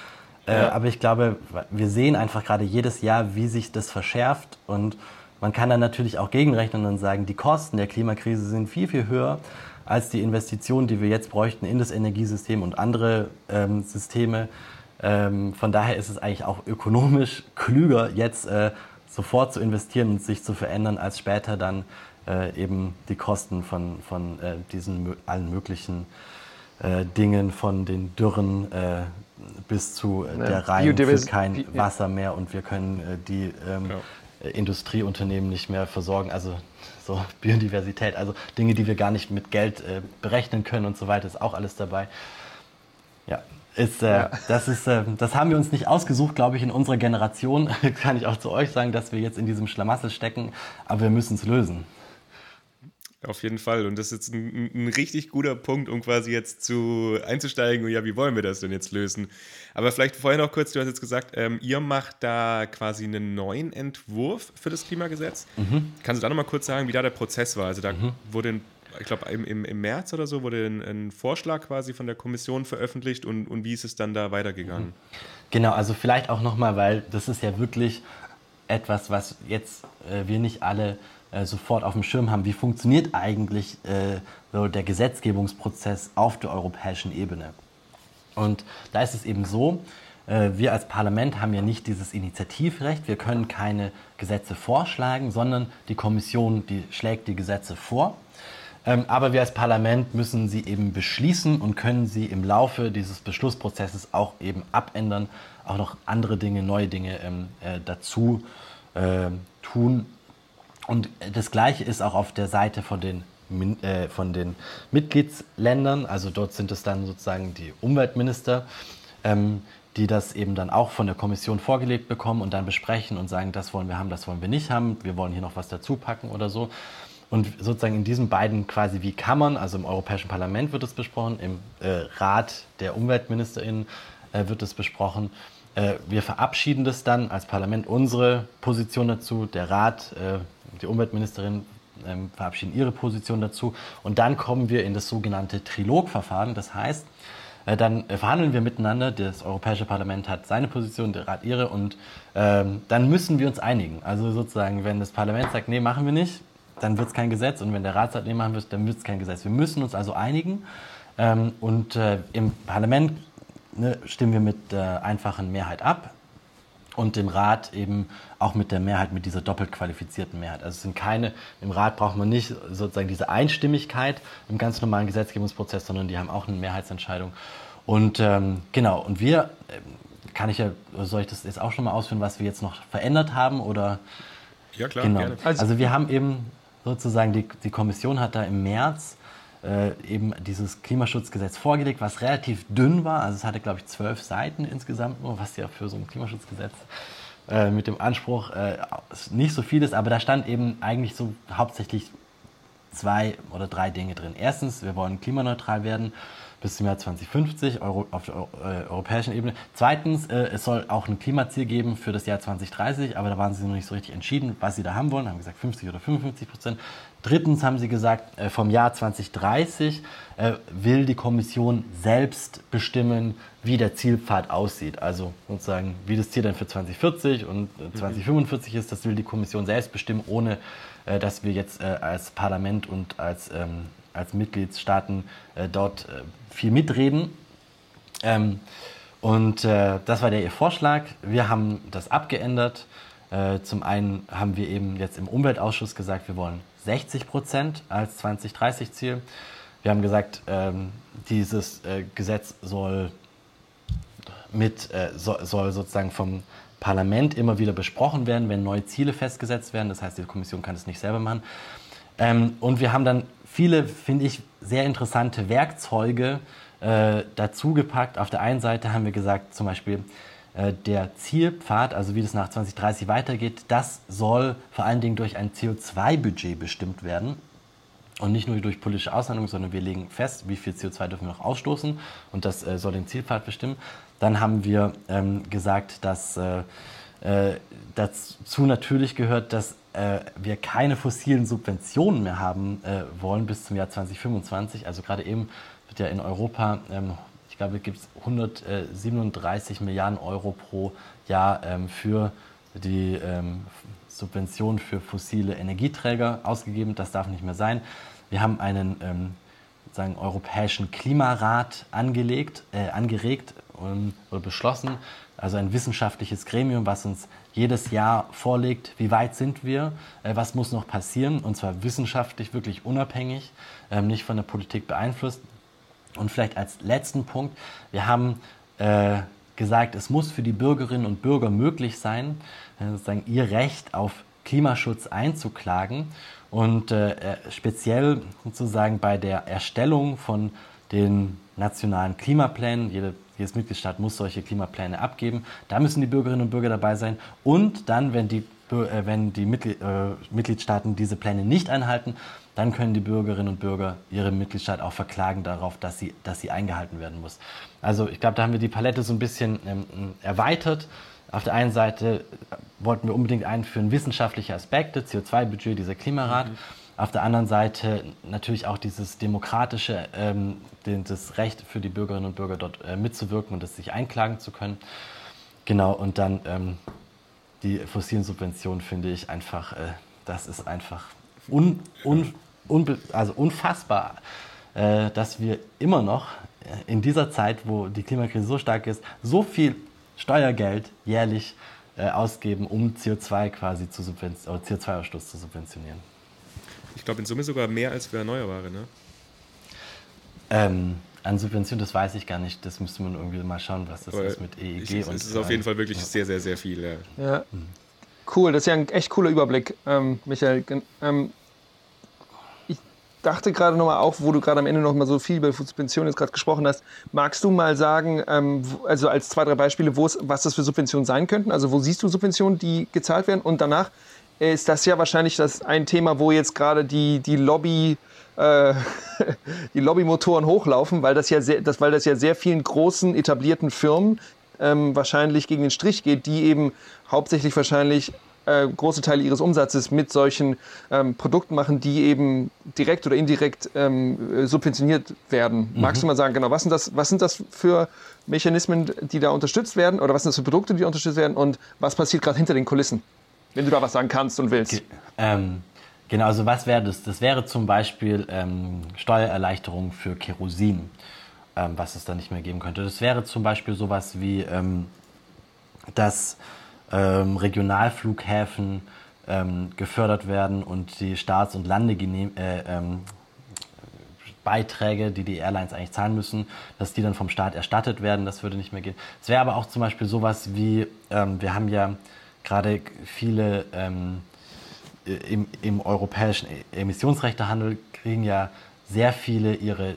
Äh, ja. Aber ich glaube, wir sehen einfach gerade jedes Jahr, wie sich das verschärft und man kann dann natürlich auch gegenrechnen und sagen, die Kosten der Klimakrise sind viel, viel höher als die Investitionen, die wir jetzt bräuchten in das Energiesystem und andere ähm, Systeme. Ähm, von daher ist es eigentlich auch ökonomisch klüger, jetzt äh, sofort zu investieren und sich zu verändern, als später dann äh, eben die Kosten von, von äh, diesen allen möglichen äh, Dingen, von den Dürren äh, bis zu äh, der Reihe für kein Wasser mehr und wir können die ähm, ja. Industrieunternehmen nicht mehr versorgen. Also so Biodiversität, also Dinge, die wir gar nicht mit Geld äh, berechnen können und so weiter, ist auch alles dabei. Ja, ist, äh, ja. Das, ist, äh, das haben wir uns nicht ausgesucht, glaube ich, in unserer Generation. Kann ich auch zu euch sagen, dass wir jetzt in diesem Schlamassel stecken, aber wir müssen es lösen. Auf jeden Fall. Und das ist jetzt ein, ein, richtig guter Punkt, um quasi jetzt zu einzusteigen. Und ja, wie wollen wir das denn jetzt lösen? Aber vielleicht vorher noch kurz, du hast jetzt gesagt, ähm, ihr macht da quasi einen neuen Entwurf für das Klimagesetz. Mhm. Kannst du da nochmal kurz sagen, wie da der Prozess war? Also da mhm. wurde, ein, ich glaube, im, im, im, März oder so wurde ein, ein, Vorschlag quasi von der Kommission veröffentlicht und, und wie ist es dann da weitergegangen? Mhm. Genau, also vielleicht auch nochmal, weil das ist ja wirklich etwas, was jetzt äh, wir nicht alle sofort auf dem Schirm haben, wie funktioniert eigentlich äh, so der Gesetzgebungsprozess auf der europäischen Ebene. Und da ist es eben so, äh, wir als Parlament haben ja nicht dieses Initiativrecht, wir können keine Gesetze vorschlagen, sondern die Kommission, die schlägt die Gesetze vor. Ähm, aber wir als Parlament müssen sie eben beschließen und können sie im Laufe dieses Beschlussprozesses auch eben abändern, auch noch andere Dinge, neue Dinge ähm, äh, dazu äh, tun. Und das Gleiche ist auch auf der Seite von den, äh, von den Mitgliedsländern. Also dort sind es dann sozusagen die Umweltminister, ähm, die das eben dann auch von der Kommission vorgelegt bekommen und dann besprechen und sagen, das wollen wir haben, das wollen wir nicht haben, wir wollen hier noch was dazu packen oder so. Und sozusagen in diesen beiden quasi wie Kammern, also im Europäischen Parlament wird es besprochen, im äh, Rat der UmweltministerInnen äh, wird es besprochen. Äh, wir verabschieden das dann als Parlament unsere Position dazu. Der Rat, äh, die Umweltministerin ähm, verabschieden ihre Position dazu. Und dann kommen wir in das sogenannte Trilogverfahren. Das heißt, äh, dann verhandeln wir miteinander. Das Europäische Parlament hat seine Position, der Rat ihre. Und ähm, dann müssen wir uns einigen. Also sozusagen, wenn das Parlament sagt, nee, machen wir nicht, dann wird es kein Gesetz. Und wenn der Rat sagt, nee, machen wir es, dann wird es kein Gesetz. Wir müssen uns also einigen. Ähm, und äh, im Parlament ne, stimmen wir mit der einfachen Mehrheit ab und im Rat eben auch mit der Mehrheit, mit dieser doppelt qualifizierten Mehrheit. Also es sind keine, im Rat braucht man nicht sozusagen diese Einstimmigkeit im ganz normalen Gesetzgebungsprozess, sondern die haben auch eine Mehrheitsentscheidung. Und ähm, genau, und wir, ähm, kann ich ja, soll ich das jetzt auch schon mal ausführen, was wir jetzt noch verändert haben oder? Ja klar, genau. gerne. Also, also wir haben eben sozusagen, die, die Kommission hat da im März äh, eben dieses Klimaschutzgesetz vorgelegt, was relativ dünn war. Also es hatte, glaube ich, zwölf Seiten insgesamt nur, was ja für so ein Klimaschutzgesetz äh, mit dem Anspruch äh, nicht so viel ist. Aber da stand eben eigentlich so hauptsächlich zwei oder drei Dinge drin. Erstens, wir wollen klimaneutral werden bis zum Jahr 2050 Euro, auf der äh, europäischen Ebene. Zweitens, äh, es soll auch ein Klimaziel geben für das Jahr 2030, aber da waren sie noch nicht so richtig entschieden, was sie da haben wollen. Haben gesagt 50 oder 55 Prozent. Drittens haben sie gesagt, äh, vom Jahr 2030 äh, will die Kommission selbst bestimmen, wie der Zielpfad aussieht. Also sozusagen, wie das Ziel dann für 2040 und 2045 äh, ist, das will die Kommission selbst bestimmen, ohne dass wir jetzt als Parlament und als ähm, als Mitgliedstaaten dort viel mitreden. Ähm, und das war der ihr Vorschlag. Wir haben das abgeändert. Zum einen haben wir eben jetzt im Umweltausschuss gesagt, wir wollen 60 Prozent als 2030-Ziel. Wir haben gesagt, ähm, dieses äh, Gesetz soll, mit, äh, so, soll sozusagen vom Parlament immer wieder besprochen werden, wenn neue Ziele festgesetzt werden. Das heißt, die Kommission kann es nicht selber machen. Ähm, und wir haben dann viele, finde ich, sehr interessante Werkzeuge äh, dazugepackt. Auf der einen Seite haben wir gesagt, zum Beispiel, der Zielpfad, also wie das nach 2030 weitergeht, das soll vor allen Dingen durch ein CO2-Budget bestimmt werden. Und nicht nur durch politische Aushandlungen, sondern wir legen fest, wie viel CO2 dürfen wir noch ausstoßen und das äh, soll den Zielpfad bestimmen. Dann haben wir ähm, gesagt, dass äh, äh dazu natürlich gehört, dass äh, wir keine fossilen Subventionen mehr haben äh, wollen bis zum Jahr 2025. Also gerade eben wird ja in Europa, ähm, ich glaube, gibt es 137 Milliarden Euro pro Jahr ähm, für die ähm, Subventionen für fossile Energieträger ausgegeben. Das darf nicht mehr sein. Wir haben einen ähm, sagen, europäischen Klimarat angelegt, äh, angeregt ähm, oder beschlossen, also ein wissenschaftliches Gremium, was uns jedes Jahr vorlegt, wie weit sind wir, äh, was muss noch passieren, und zwar wissenschaftlich wirklich unabhängig, ähm, nicht von der Politik beeinflusst. Und vielleicht als letzten Punkt, wir haben äh, gesagt, es muss für die Bürgerinnen und Bürger möglich sein, äh, sozusagen ihr Recht auf Klimaschutz einzuklagen und äh, speziell sozusagen bei der Erstellung von den nationalen Klimaplänen, jede jedes Mitgliedstaat muss solche Klimapläne abgeben. Da müssen die Bürgerinnen und Bürger dabei sein. Und dann, wenn die, äh, wenn die äh, Mitgliedstaaten diese Pläne nicht einhalten, dann können die Bürgerinnen und Bürger ihre Mitgliedstaat auch verklagen darauf, dass sie, dass sie eingehalten werden muss. Also ich glaube, da haben wir die Palette so ein bisschen ähm, erweitert. Auf der einen Seite wollten wir unbedingt einführen wissenschaftliche Aspekte, CO2-Budget, dieser Klimarat. Mhm. Auf der anderen Seite natürlich auch dieses demokratische, ähm, das Recht für die Bürgerinnen und Bürger dort äh, mitzuwirken und es sich einklagen zu können. Genau, und dann ähm, die fossilen Subventionen finde ich einfach, äh, das ist einfach un, un, also unfassbar, äh, dass wir immer noch äh, in dieser Zeit, wo die Klimakrise so stark ist, so viel Steuergeld jährlich äh, ausgeben, um CO2 quasi zu CO2-Ausstoß zu subventionieren. Ich glaube in Summe sogar mehr als für Erneuerbare, ne? Ähm, an Subventionen, das weiß ich gar nicht. Das müsste man irgendwie mal schauen, was das Aber ist mit EEG. Ich, und es ist auf jeden Fall wirklich ja. sehr, sehr, sehr viel. Ja. ja. Cool, das ist ja ein echt cooler Überblick, ähm, Michael. Ähm, dachte gerade nochmal auf, wo du gerade am Ende noch mal so viel über Subventionen jetzt gerade gesprochen hast. Magst du mal sagen, ähm, also als zwei, drei Beispiele, was das für Subventionen sein könnten? Also wo siehst du Subventionen, die gezahlt werden? Und danach, ist das ja wahrscheinlich das ein Thema, wo jetzt gerade die, die Lobby äh, die Lobbymotoren hochlaufen, weil das ja sehr, das, weil das ja sehr vielen großen etablierten Firmen ähm, wahrscheinlich gegen den Strich geht, die eben hauptsächlich wahrscheinlich äh, große Teile ihres Umsatzes mit solchen ähm, Produkten machen, die eben direkt oder indirekt ähm, subventioniert werden. Mhm. Magst du mal sagen, genau, was sind, das, was sind das für Mechanismen, die da unterstützt werden oder was sind das für Produkte, die unterstützt werden und was passiert gerade hinter den Kulissen, wenn du da was sagen kannst und willst? Okay. Ähm, genau, also was wäre das? Das wäre zum Beispiel ähm, Steuererleichterung für Kerosin, ähm, was es da nicht mehr geben könnte. Das wäre zum Beispiel sowas wie, ähm, dass ähm, Regionalflughäfen ähm, gefördert werden und die Staats- und Landebeiträge, äh, die die Airlines eigentlich zahlen müssen, dass die dann vom Staat erstattet werden. Das würde nicht mehr gehen. Es wäre aber auch zum Beispiel sowas wie, ähm, wir haben ja gerade viele ähm, im, im europäischen Emissionsrechtehandel kriegen ja sehr viele ihre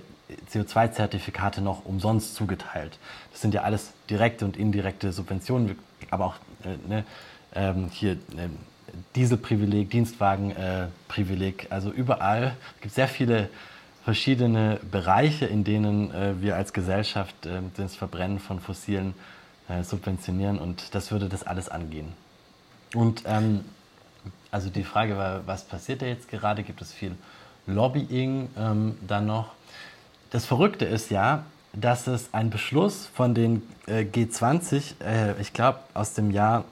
CO2-Zertifikate noch umsonst zugeteilt. Das sind ja alles direkte und indirekte Subventionen, aber auch äh, ne, ähm, hier äh, Dieselprivileg, Dienstwagenprivileg, also überall gibt es sehr viele verschiedene Bereiche, in denen äh, wir als Gesellschaft äh, das Verbrennen von fossilen äh, subventionieren und das würde das alles angehen. Und ähm, also die Frage war, was passiert da jetzt gerade? Gibt es viel Lobbying ähm, dann noch? Das Verrückte ist ja, dass es einen Beschluss von den äh, G20, äh, ich glaube aus dem Jahr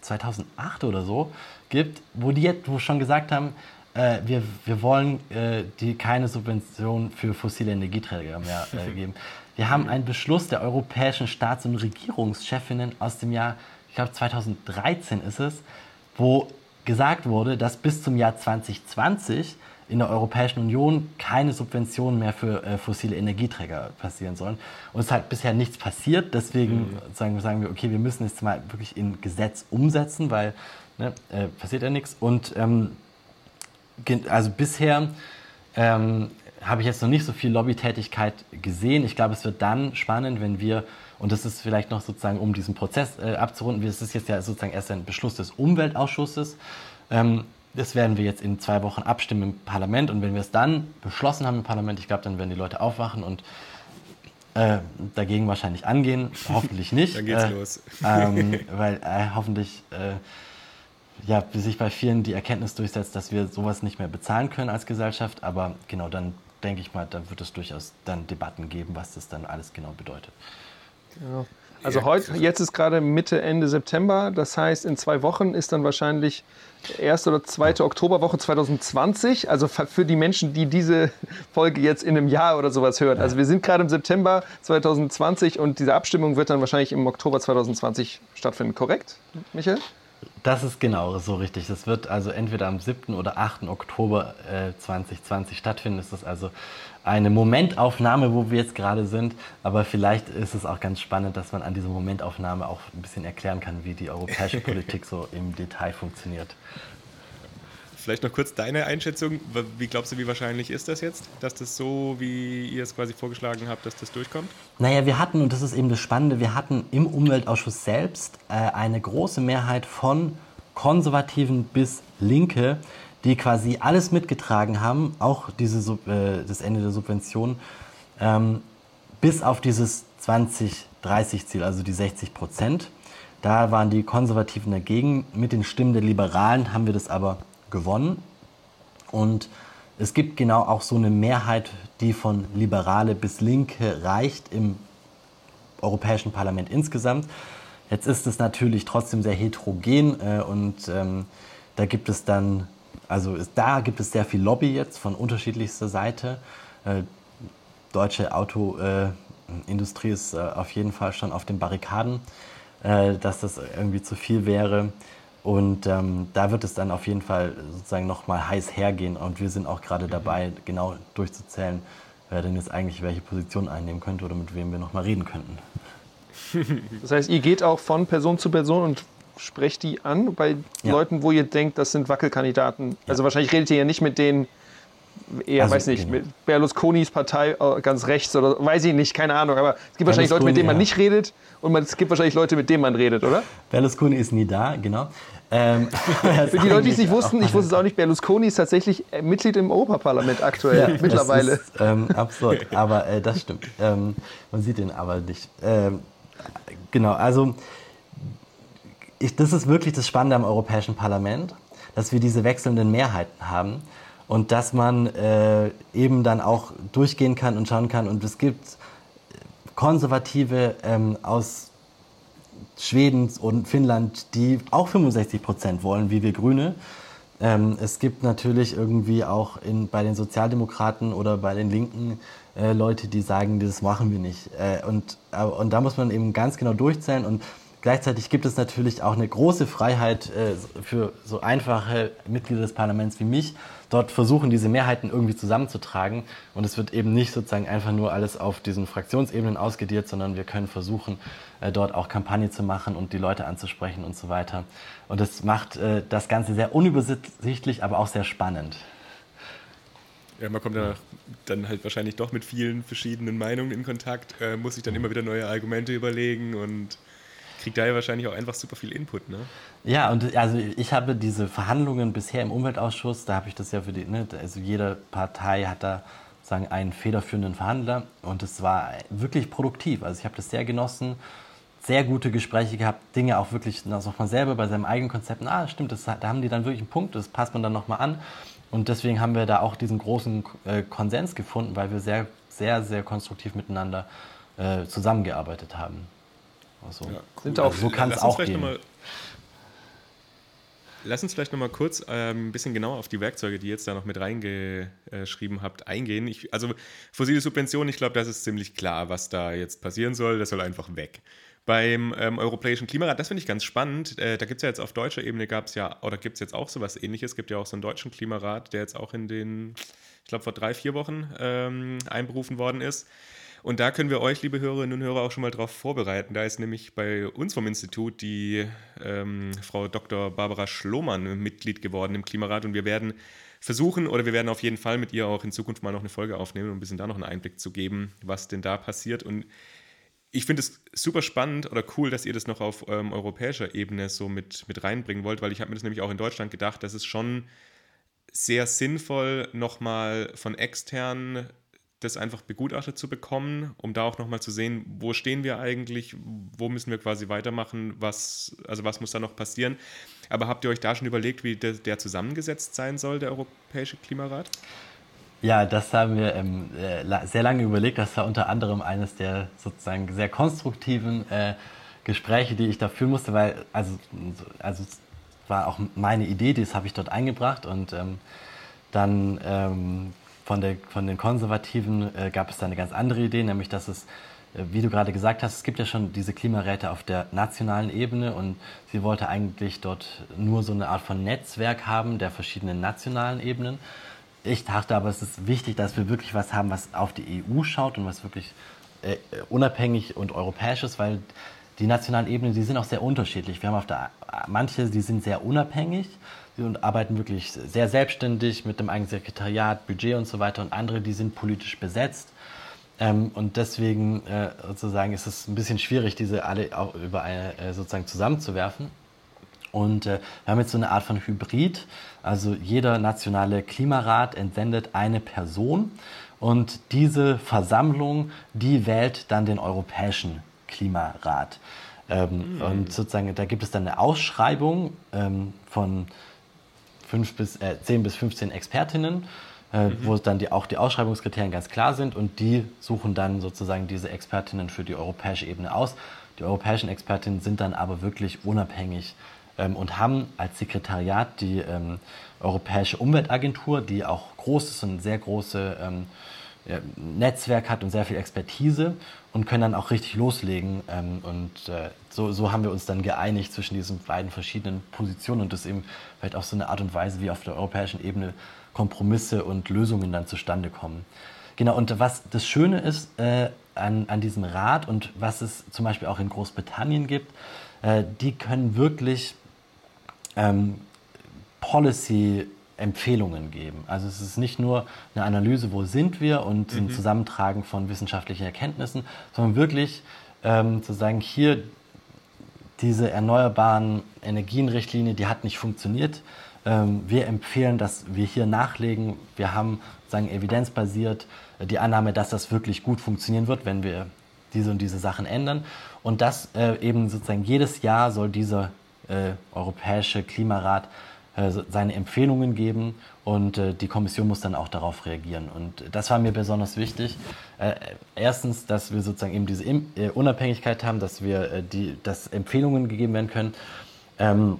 2008 oder so, gibt, wo die jetzt wo schon gesagt haben, äh, wir, wir wollen äh, die keine Subvention für fossile Energieträger mehr äh, geben. Wir haben einen Beschluss der europäischen Staats- und Regierungschefinnen aus dem Jahr, ich glaube 2013 ist es, wo gesagt wurde, dass bis zum Jahr 2020 in der Europäischen Union keine Subventionen mehr für äh, fossile Energieträger passieren sollen. Und es ist halt bisher nichts passiert. Deswegen mhm. sagen, sagen, wir, okay, wir müssen es mal wirklich in Gesetz umsetzen, weil ne, äh, passiert ja nichts. Und ähm, also bisher ähm, habe ich jetzt noch nicht so viel Lobbytätigkeit gesehen. Ich glaube, es wird dann spannend, wenn wir, und das ist vielleicht noch sozusagen, um diesen Prozess äh, abzurunden, es ist jetzt ja sozusagen erst ein Beschluss des Umweltausschusses. Ähm, das werden wir jetzt in zwei Wochen abstimmen im Parlament und wenn wir es dann beschlossen haben im Parlament, ich glaube, dann werden die Leute aufwachen und äh, dagegen wahrscheinlich angehen. Hoffentlich nicht. dann geht's äh, los. Ähm, weil äh, hoffentlich äh, ja, sich bei vielen die Erkenntnis durchsetzt, dass wir sowas nicht mehr bezahlen können als Gesellschaft. Aber genau, dann denke ich mal, da wird es durchaus dann Debatten geben, was das dann alles genau bedeutet. Genau. Also heute, jetzt ist gerade Mitte, Ende September. Das heißt, in zwei Wochen ist dann wahrscheinlich erste oder zweite Oktoberwoche 2020. Also für die Menschen, die diese Folge jetzt in einem Jahr oder sowas hören. Also wir sind gerade im September 2020 und diese Abstimmung wird dann wahrscheinlich im Oktober 2020 stattfinden. Korrekt, Michael? Das ist genau so richtig. Das wird also entweder am 7. oder 8. Oktober äh, 2020 stattfinden. Das ist also eine Momentaufnahme, wo wir jetzt gerade sind. Aber vielleicht ist es auch ganz spannend, dass man an dieser Momentaufnahme auch ein bisschen erklären kann, wie die europäische Politik so im Detail funktioniert. Vielleicht noch kurz deine Einschätzung. Wie glaubst du, wie wahrscheinlich ist das jetzt, dass das so, wie ihr es quasi vorgeschlagen habt, dass das durchkommt? Naja, wir hatten, und das ist eben das Spannende, wir hatten im Umweltausschuss selbst äh, eine große Mehrheit von Konservativen bis Linke, die quasi alles mitgetragen haben, auch diese, äh, das Ende der Subvention, ähm, bis auf dieses 2030-Ziel, also die 60 Prozent. Da waren die Konservativen dagegen. Mit den Stimmen der Liberalen haben wir das aber gewonnen. Und es gibt genau auch so eine Mehrheit, die von Liberale bis Linke reicht im Europäischen Parlament insgesamt. Jetzt ist es natürlich trotzdem sehr heterogen äh, und ähm, da gibt es dann, also ist, da gibt es sehr viel Lobby jetzt von unterschiedlichster Seite. Äh, deutsche Autoindustrie äh, ist äh, auf jeden Fall schon auf den Barrikaden, äh, dass das irgendwie zu viel wäre. Und ähm, da wird es dann auf jeden Fall sozusagen nochmal heiß hergehen. Und wir sind auch gerade dabei, genau durchzuzählen, wer denn jetzt eigentlich welche Position einnehmen könnte oder mit wem wir nochmal reden könnten. Das heißt, ihr geht auch von Person zu Person und sprecht die an bei ja. Leuten, wo ihr denkt, das sind Wackelkandidaten. Ja. Also wahrscheinlich redet ihr ja nicht mit denen eher, also, weiß nicht, genau. mit Berlusconis Partei äh, ganz rechts oder weiß ich nicht, keine Ahnung. Aber es gibt wahrscheinlich Leute, mit denen man ja. nicht redet und man, es gibt wahrscheinlich Leute, mit denen man redet, oder? Berlusconi ist nie da, genau. Ähm, Für die Leute, die es nicht wussten, ich wusste es auch nicht, Berlusconi ist tatsächlich äh, Mitglied im Europaparlament aktuell, ja, mittlerweile. Das ist ähm, absurd, aber äh, das stimmt. Ähm, man sieht ihn aber nicht. Ähm, genau, also ich, das ist wirklich das Spannende am Europäischen Parlament, dass wir diese wechselnden Mehrheiten haben und dass man äh, eben dann auch durchgehen kann und schauen kann. Und es gibt Konservative ähm, aus Schweden und Finnland, die auch 65 Prozent wollen, wie wir Grüne. Ähm, es gibt natürlich irgendwie auch in, bei den Sozialdemokraten oder bei den Linken äh, Leute, die sagen, das machen wir nicht. Äh, und, äh, und da muss man eben ganz genau durchzählen. Und gleichzeitig gibt es natürlich auch eine große Freiheit äh, für so einfache Mitglieder des Parlaments wie mich, dort versuchen, diese Mehrheiten irgendwie zusammenzutragen. Und es wird eben nicht sozusagen einfach nur alles auf diesen Fraktionsebenen ausgediert, sondern wir können versuchen, äh, dort auch Kampagne zu machen und die Leute anzusprechen und so weiter. Und das macht äh, das Ganze sehr unübersichtlich, aber auch sehr spannend. Ja, man kommt ja dann halt wahrscheinlich doch mit vielen verschiedenen Meinungen in Kontakt, äh, muss sich dann immer wieder neue Argumente überlegen und kriegt da ja wahrscheinlich auch einfach super viel Input, ne? Ja, und also ich habe diese Verhandlungen bisher im Umweltausschuss, da habe ich das ja für die, ne, also jede Partei hat da sagen einen federführenden Verhandler und es war wirklich produktiv. Also ich habe das sehr genossen sehr gute Gespräche gehabt, Dinge auch wirklich nochmal selber bei seinem eigenen Konzept, ah, stimmt, das, da haben die dann wirklich einen Punkt, das passt man dann nochmal an. Und deswegen haben wir da auch diesen großen äh, Konsens gefunden, weil wir sehr, sehr, sehr konstruktiv miteinander äh, zusammengearbeitet haben. Also, ja, cool. auch, also so kann es auch gehen. Mal, lass uns vielleicht nochmal kurz äh, ein bisschen genauer auf die Werkzeuge, die ihr jetzt da noch mit reingeschrieben habt, eingehen. Ich, also fossile Subventionen, ich glaube, das ist ziemlich klar, was da jetzt passieren soll. Das soll einfach weg beim ähm, Europäischen Klimarat. Das finde ich ganz spannend. Äh, da gibt es ja jetzt auf deutscher Ebene gab es ja, oder gibt es jetzt auch sowas ähnliches. Es gibt ja auch so einen deutschen Klimarat, der jetzt auch in den, ich glaube, vor drei, vier Wochen ähm, einberufen worden ist. Und da können wir euch, liebe Hörerinnen und Hörer, auch schon mal drauf vorbereiten. Da ist nämlich bei uns vom Institut die ähm, Frau Dr. Barbara Schlohmann Mitglied geworden im Klimarat und wir werden versuchen oder wir werden auf jeden Fall mit ihr auch in Zukunft mal noch eine Folge aufnehmen, um ein bisschen da noch einen Einblick zu geben, was denn da passiert. Und ich finde es super spannend oder cool, dass ihr das noch auf ähm, europäischer Ebene so mit, mit reinbringen wollt, weil ich habe mir das nämlich auch in Deutschland gedacht, dass es schon sehr sinnvoll, nochmal von extern das einfach begutachtet zu bekommen, um da auch nochmal zu sehen, wo stehen wir eigentlich, wo müssen wir quasi weitermachen, was, also was muss da noch passieren. Aber habt ihr euch da schon überlegt, wie der, der zusammengesetzt sein soll, der Europäische Klimarat? Ja, das haben wir ähm, äh, sehr lange überlegt. Das war unter anderem eines der sozusagen sehr konstruktiven äh, Gespräche, die ich da führen musste, weil also, also war auch meine Idee, das habe ich dort eingebracht und ähm, dann ähm, von, der, von den Konservativen äh, gab es da eine ganz andere Idee, nämlich dass es, äh, wie du gerade gesagt hast, es gibt ja schon diese Klimaräte auf der nationalen Ebene und sie wollte eigentlich dort nur so eine Art von Netzwerk haben der verschiedenen nationalen Ebenen ich dachte aber, es ist wichtig, dass wir wirklich was haben, was auf die EU schaut und was wirklich äh, unabhängig und europäisch ist, weil die nationalen Ebenen, die sind auch sehr unterschiedlich. Wir haben auf der manche, die sind sehr unabhängig und arbeiten wirklich sehr selbstständig mit dem eigenen Sekretariat, Budget und so weiter und andere, die sind politisch besetzt. Ähm, und deswegen äh, sozusagen ist es ein bisschen schwierig, diese alle auch über eine äh, sozusagen zusammenzuwerfen. Und äh, wir haben jetzt so eine Art von Hybrid. Also jeder nationale Klimarat entsendet eine Person und diese Versammlung, die wählt dann den Europäischen Klimarat. Ähm, mhm. Und sozusagen, da gibt es dann eine Ausschreibung ähm, von fünf bis, äh, 10 bis 15 Expertinnen, äh, mhm. wo dann die, auch die Ausschreibungskriterien ganz klar sind und die suchen dann sozusagen diese Expertinnen für die europäische Ebene aus. Die europäischen Expertinnen sind dann aber wirklich unabhängig ähm, und haben als Sekretariat die ähm, Europäische Umweltagentur, die auch groß ist und sehr großes ähm, Netzwerk hat und sehr viel Expertise und können dann auch richtig loslegen. Ähm, und äh, so, so haben wir uns dann geeinigt zwischen diesen beiden verschiedenen Positionen und das eben vielleicht auch so eine Art und Weise, wie auf der europäischen Ebene Kompromisse und Lösungen dann zustande kommen. Genau, und was das Schöne ist äh, an, an diesem Rat und was es zum Beispiel auch in Großbritannien gibt, äh, die können wirklich ähm, Policy Empfehlungen geben. Also es ist nicht nur eine Analyse, wo sind wir und ein mhm. Zusammentragen von wissenschaftlichen Erkenntnissen, sondern wirklich ähm, zu sagen, hier diese erneuerbaren Energienrichtlinie, die hat nicht funktioniert. Ähm, wir empfehlen, dass wir hier nachlegen. Wir haben sagen evidenzbasiert äh, die Annahme, dass das wirklich gut funktionieren wird, wenn wir diese und diese Sachen ändern. Und das äh, eben sozusagen jedes Jahr soll dieser äh, Europäische Klimarat seine Empfehlungen geben und äh, die Kommission muss dann auch darauf reagieren. Und das war mir besonders wichtig. Äh, erstens, dass wir sozusagen eben diese Unabhängigkeit haben, dass wir die, dass Empfehlungen gegeben werden können ähm,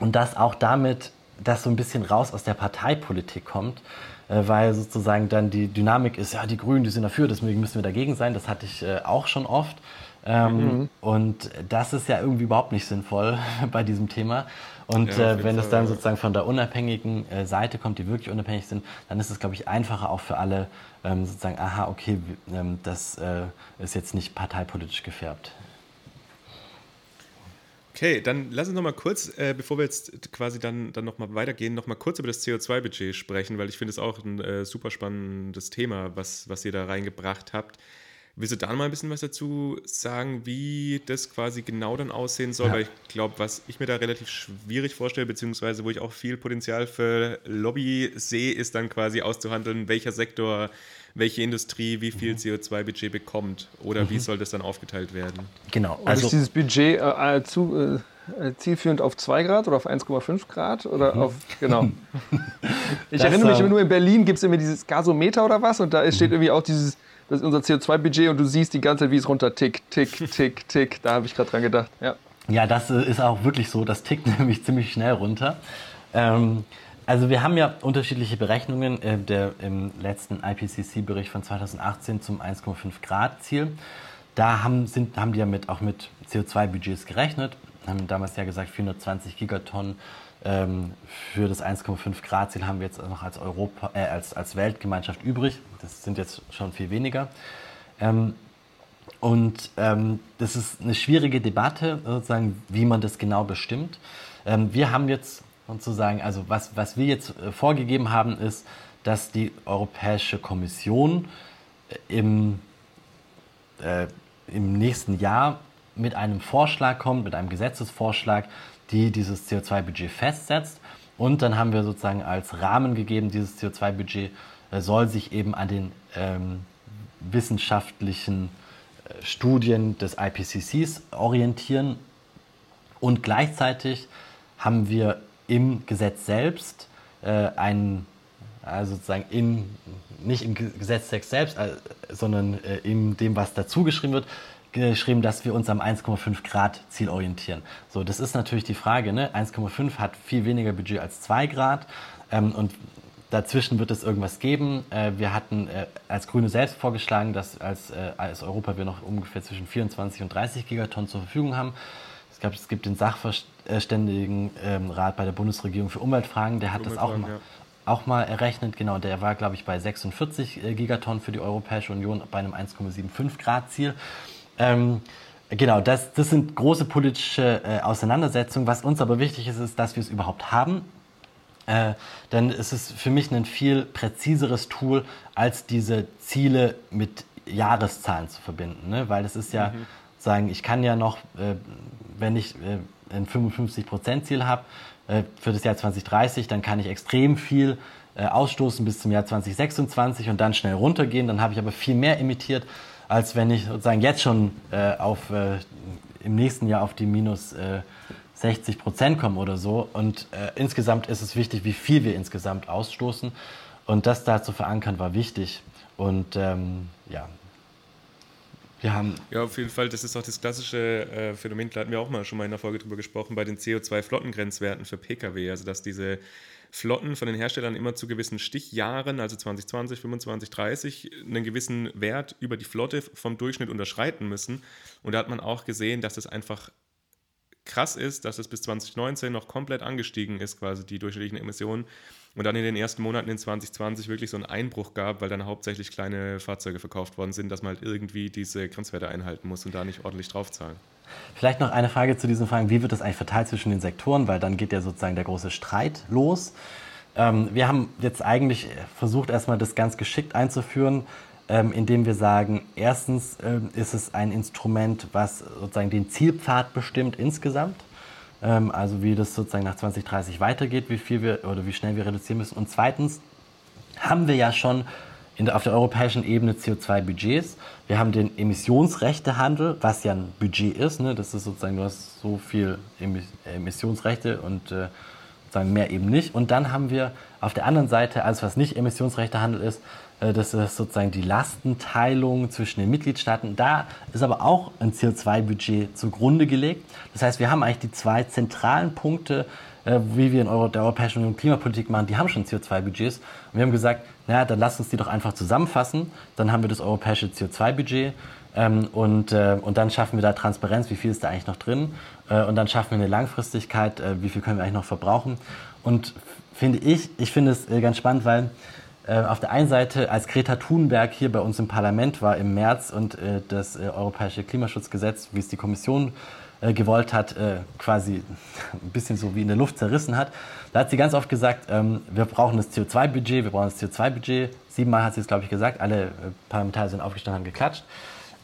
und dass auch damit das so ein bisschen raus aus der Parteipolitik kommt, weil sozusagen dann die Dynamik ist, ja, die Grünen, die sind dafür, deswegen müssen wir dagegen sein. Das hatte ich auch schon oft. Ähm, mhm. Und das ist ja irgendwie überhaupt nicht sinnvoll bei diesem Thema. Und ja, äh, wenn es dann sozusagen von der unabhängigen äh, Seite kommt, die wirklich unabhängig sind, dann ist es, glaube ich, einfacher auch für alle ähm, sozusagen, aha, okay, ähm, das äh, ist jetzt nicht parteipolitisch gefärbt. Okay, dann lass uns noch mal kurz, äh, bevor wir jetzt quasi dann, dann noch mal weitergehen, noch mal kurz über das CO2-Budget sprechen, weil ich finde es auch ein äh, super spannendes Thema, was, was ihr da reingebracht habt. Willst du da mal ein bisschen was dazu sagen, wie das quasi genau dann aussehen soll? Ja. Weil ich glaube, was ich mir da relativ schwierig vorstelle, beziehungsweise wo ich auch viel Potenzial für Lobby sehe, ist dann quasi auszuhandeln, welcher Sektor, welche Industrie wie viel mhm. CO2-Budget bekommt oder mhm. wie soll das dann aufgeteilt werden? Genau. Also ist dieses Budget äh, äh zu, äh, zielführend auf 2 Grad oder auf 1,5 Grad oder mhm. auf, genau. ich das, erinnere mich äh, nur, in Berlin gibt es immer dieses Gasometer oder was und da steht mhm. irgendwie auch dieses das ist unser CO2-Budget und du siehst die ganze Zeit, wie es runter tick, tick, tick, tick. Da habe ich gerade dran gedacht. Ja. ja, das ist auch wirklich so. Das tickt nämlich ziemlich schnell runter. Ähm, also wir haben ja unterschiedliche Berechnungen äh, der, im letzten IPCC-Bericht von 2018 zum 1,5 Grad Ziel. Da haben, sind, haben die ja mit, auch mit CO2-Budgets gerechnet, haben damals ja gesagt 420 Gigatonnen für das 1,5 Grad Ziel haben wir jetzt noch als, Europa, äh, als, als Weltgemeinschaft übrig. Das sind jetzt schon viel weniger. Ähm, und ähm, das ist eine schwierige Debatte, sozusagen, wie man das genau bestimmt. Ähm, wir haben jetzt sozusagen, also was, was wir jetzt äh, vorgegeben haben, ist, dass die Europäische Kommission äh, im, äh, im nächsten Jahr mit einem Vorschlag kommt, mit einem Gesetzesvorschlag, die dieses CO2-Budget festsetzt. Und dann haben wir sozusagen als Rahmen gegeben, dieses CO2-Budget äh, soll sich eben an den ähm, wissenschaftlichen äh, Studien des IPCCs orientieren. Und gleichzeitig haben wir im Gesetz selbst äh, einen, also sozusagen in, nicht im Gesetztext selbst, äh, sondern äh, in dem, was dazu geschrieben wird, geschrieben, dass wir uns am 1,5 Grad Ziel orientieren. So, das ist natürlich die Frage. Ne? 1,5 hat viel weniger Budget als 2 Grad ähm, und dazwischen wird es irgendwas geben. Äh, wir hatten äh, als Grüne selbst vorgeschlagen, dass als, äh, als Europa wir noch ungefähr zwischen 24 und 30 Gigatonnen zur Verfügung haben. Es, gab, es gibt den Sachverständigenrat ähm, bei der Bundesregierung für Umweltfragen, der hat das auch mal, ja. auch mal errechnet. Genau, der war, glaube ich, bei 46 äh, Gigatonnen für die Europäische Union bei einem 1,75 Grad Ziel. Ähm, genau, das, das sind große politische äh, Auseinandersetzungen. Was uns aber wichtig ist, ist, dass wir es überhaupt haben. Äh, denn es ist für mich ein viel präziseres Tool, als diese Ziele mit Jahreszahlen zu verbinden. Ne? Weil es ist ja, mhm. sagen, ich kann ja noch, äh, wenn ich äh, ein 55%-Ziel habe äh, für das Jahr 2030, dann kann ich extrem viel äh, ausstoßen bis zum Jahr 2026 und dann schnell runtergehen. Dann habe ich aber viel mehr emittiert als wenn ich sozusagen jetzt schon äh, auf, äh, im nächsten Jahr auf die minus äh, 60 Prozent komme oder so. Und äh, insgesamt ist es wichtig, wie viel wir insgesamt ausstoßen. Und das da zu verankern war wichtig. Und ähm, ja, wir haben. Ja, auf jeden Fall, das ist auch das klassische äh, Phänomen, da hatten wir auch mal schon mal in der Folge drüber gesprochen, bei den CO2-Flottengrenzwerten für Pkw. Also, dass diese Flotten von den Herstellern immer zu gewissen Stichjahren, also 2020, 25, 30, einen gewissen Wert über die Flotte vom Durchschnitt unterschreiten müssen. Und da hat man auch gesehen, dass es einfach krass ist, dass es bis 2019 noch komplett angestiegen ist, quasi die durchschnittlichen Emissionen. Und dann in den ersten Monaten in 2020 wirklich so einen Einbruch gab, weil dann hauptsächlich kleine Fahrzeuge verkauft worden sind, dass man halt irgendwie diese Grenzwerte einhalten muss und da nicht ordentlich draufzahlen. Vielleicht noch eine Frage zu diesen Fragen. Wie wird das eigentlich verteilt zwischen den Sektoren? Weil dann geht ja sozusagen der große Streit los. Ähm, wir haben jetzt eigentlich versucht, erstmal das ganz geschickt einzuführen, ähm, indem wir sagen, erstens ähm, ist es ein Instrument, was sozusagen den Zielpfad bestimmt insgesamt. Ähm, also wie das sozusagen nach 2030 weitergeht, wie viel wir oder wie schnell wir reduzieren müssen. Und zweitens haben wir ja schon der, auf der europäischen Ebene CO2-Budgets. Wir haben den Emissionsrechtehandel, was ja ein Budget ist. Ne? Das ist sozusagen, du hast so viel Emissionsrechte und äh, sozusagen mehr eben nicht. Und dann haben wir auf der anderen Seite alles, was nicht Emissionsrechtehandel ist, äh, das ist sozusagen die Lastenteilung zwischen den Mitgliedstaaten. Da ist aber auch ein CO2-Budget zugrunde gelegt. Das heißt, wir haben eigentlich die zwei zentralen Punkte, äh, wie wir in der Europäischen Union Klimapolitik machen, die haben schon CO2-Budgets. Und wir haben gesagt, naja, dann lasst uns die doch einfach zusammenfassen. Dann haben wir das europäische CO2-Budget. Ähm, und, äh, und dann schaffen wir da Transparenz, wie viel ist da eigentlich noch drin. Äh, und dann schaffen wir eine Langfristigkeit, äh, wie viel können wir eigentlich noch verbrauchen. Und finde ich, ich finde es äh, ganz spannend, weil äh, auf der einen Seite, als Greta Thunberg hier bei uns im Parlament war im März und äh, das europäische Klimaschutzgesetz, wie es die Kommission gewollt hat, quasi ein bisschen so wie in der Luft zerrissen hat, da hat sie ganz oft gesagt, ähm, wir brauchen das CO2-Budget, wir brauchen das CO2-Budget. Siebenmal hat sie es, glaube ich, gesagt. Alle Parlamentarier sind aufgestanden, haben geklatscht.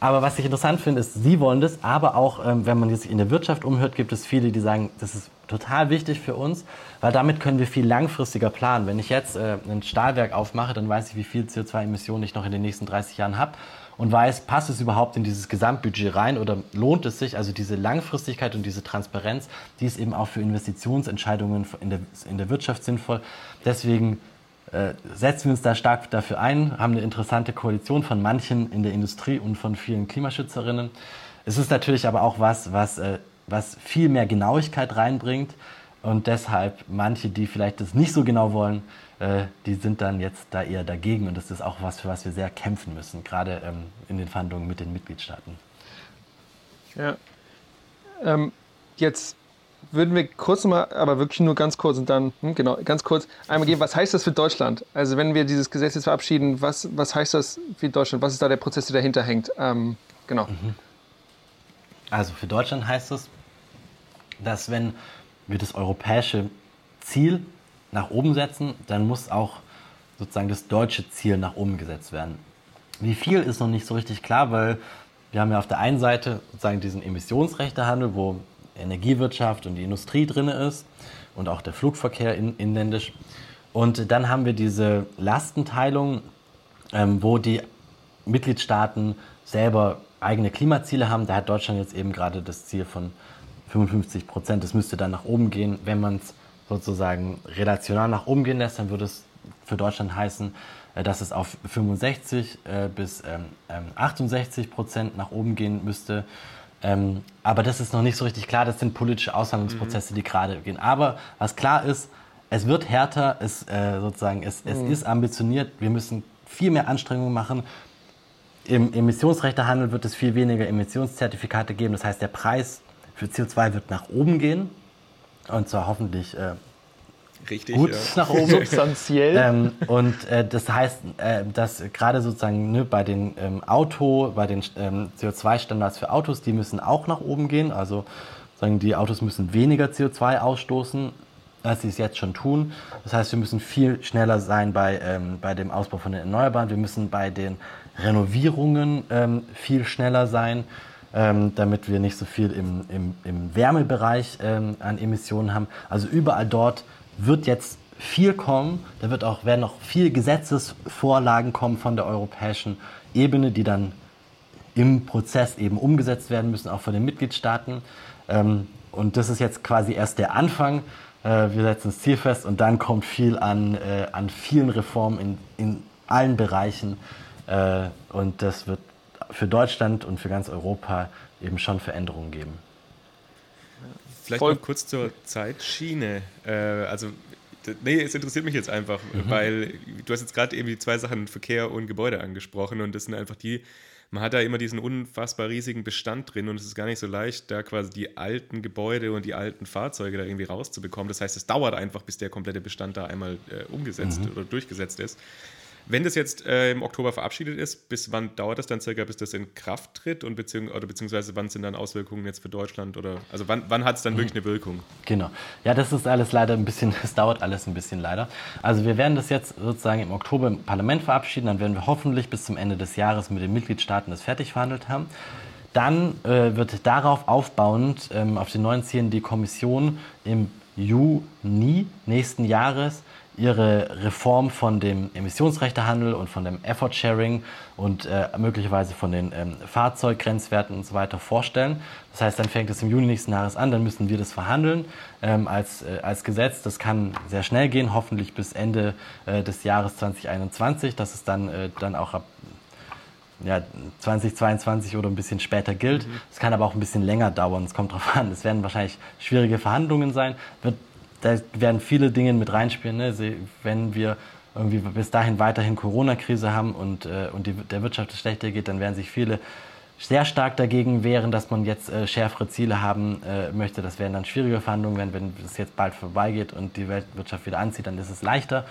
Aber was ich interessant finde, ist, Sie wollen das, aber auch, ähm, wenn man sich in der Wirtschaft umhört, gibt es viele, die sagen, das ist total wichtig für uns, weil damit können wir viel langfristiger planen. Wenn ich jetzt äh, ein Stahlwerk aufmache, dann weiß ich, wie viel CO2-Emissionen ich noch in den nächsten 30 Jahren habe und weiß, passt es überhaupt in dieses Gesamtbudget rein oder lohnt es sich? Also diese Langfristigkeit und diese Transparenz, die ist eben auch für Investitionsentscheidungen in der, in der Wirtschaft sinnvoll. Deswegen äh, setzen wir uns da stark dafür ein, haben eine interessante Koalition von manchen in der Industrie und von vielen Klimaschützerinnen. Es ist natürlich aber auch was, was, äh, was viel mehr Genauigkeit reinbringt und deshalb manche, die vielleicht das nicht so genau wollen, äh, die sind dann jetzt da eher dagegen und das ist auch was, für was wir sehr kämpfen müssen, gerade ähm, in den Verhandlungen mit den Mitgliedstaaten. Ja. Ähm, jetzt würden wir kurz mal, aber wirklich nur ganz kurz und dann, hm, genau, ganz kurz einmal geben, was heißt das für Deutschland? Also wenn wir dieses Gesetz jetzt verabschieden, was, was heißt das für Deutschland? Was ist da der Prozess, der dahinter hängt? Ähm, genau. Mhm. Also für Deutschland heißt es, dass wenn wir das europäische Ziel nach oben setzen, dann muss auch sozusagen das deutsche Ziel nach oben gesetzt werden. Wie viel ist noch nicht so richtig klar, weil wir haben ja auf der einen Seite sozusagen diesen Emissionsrechtehandel, wo Energiewirtschaft und die Industrie drin ist und auch der Flugverkehr in, inländisch. Und dann haben wir diese Lastenteilung, ähm, wo die Mitgliedstaaten selber eigene Klimaziele haben. Da hat Deutschland jetzt eben gerade das Ziel von 55 Prozent. Das müsste dann nach oben gehen. Wenn man es sozusagen relational nach oben gehen lässt, dann würde es für Deutschland heißen, äh, dass es auf 65 äh, bis 68 ähm, ähm, Prozent nach oben gehen müsste. Ähm, aber das ist noch nicht so richtig klar. Das sind politische Aushandlungsprozesse, mhm. die gerade gehen. Aber was klar ist, es wird härter, es, äh, sozusagen, es, es mhm. ist ambitioniert. Wir müssen viel mehr Anstrengungen machen. Im Emissionsrechtehandel wird es viel weniger Emissionszertifikate geben. Das heißt, der Preis für CO2 wird nach oben gehen. Und zwar hoffentlich äh, Richtig, gut ja. nach oben. Substanziell. Ähm, und äh, das heißt, äh, dass gerade sozusagen ne, bei den ähm, Auto, bei den ähm, CO2-Standards für Autos, die müssen auch nach oben gehen. Also sagen die Autos müssen weniger CO2 ausstoßen, als sie es jetzt schon tun. Das heißt, wir müssen viel schneller sein bei, ähm, bei dem Ausbau von den Erneuerbaren. Wir müssen bei den Renovierungen ähm, viel schneller sein. Ähm, damit wir nicht so viel im, im, im Wärmebereich ähm, an Emissionen haben. Also überall dort, wird jetzt viel kommen. Da wird auch, werden auch viele Gesetzesvorlagen kommen von der europäischen Ebene, die dann im Prozess eben umgesetzt werden müssen, auch von den Mitgliedstaaten. Ähm, und das ist jetzt quasi erst der Anfang. Äh, wir setzen das Ziel fest und dann kommt viel an, äh, an vielen Reformen in, in allen Bereichen. Äh, und das wird für Deutschland und für ganz Europa eben schon Veränderungen geben. Vielleicht Voll. noch kurz zur Zeitschiene. Äh, also, nee, es interessiert mich jetzt einfach, mhm. weil du hast jetzt gerade eben die zwei Sachen Verkehr und Gebäude angesprochen und das sind einfach die, man hat da immer diesen unfassbar riesigen Bestand drin und es ist gar nicht so leicht, da quasi die alten Gebäude und die alten Fahrzeuge da irgendwie rauszubekommen. Das heißt, es dauert einfach, bis der komplette Bestand da einmal äh, umgesetzt mhm. oder durchgesetzt ist. Wenn das jetzt äh, im Oktober verabschiedet ist, bis wann dauert das dann circa, bis das in Kraft tritt und beziehungs oder beziehungsweise wann sind dann Auswirkungen jetzt für Deutschland oder also wann, wann hat es dann wirklich eine Wirkung? Genau. Ja, das ist alles leider ein bisschen, es dauert alles ein bisschen leider. Also wir werden das jetzt sozusagen im Oktober im Parlament verabschieden, dann werden wir hoffentlich bis zum Ende des Jahres mit den Mitgliedstaaten das fertig verhandelt haben. Dann äh, wird darauf aufbauend ähm, auf den neuen Zielen die Kommission im Juni nächsten Jahres ihre Reform von dem Emissionsrechtehandel und von dem Effort Sharing und äh, möglicherweise von den ähm, Fahrzeuggrenzwerten und so weiter vorstellen. Das heißt, dann fängt es im Juni nächsten Jahres an, dann müssen wir das verhandeln ähm, als, äh, als Gesetz. Das kann sehr schnell gehen, hoffentlich bis Ende äh, des Jahres 2021, dass es dann, äh, dann auch ab ja, 2022 oder ein bisschen später gilt. Es mhm. kann aber auch ein bisschen länger dauern. Es kommt darauf an. Es werden wahrscheinlich schwierige Verhandlungen sein. Wird, da werden viele Dinge mit reinspielen. Ne? Wenn wir irgendwie bis dahin weiterhin Corona-Krise haben und, äh, und die, der Wirtschaft schlechter geht, dann werden sich viele sehr stark dagegen wehren, dass man jetzt äh, schärfere Ziele haben äh, möchte. Das wären dann schwierige Verhandlungen. Wenn, wenn es jetzt bald vorbeigeht und die Weltwirtschaft wieder anzieht, dann ist es leichter.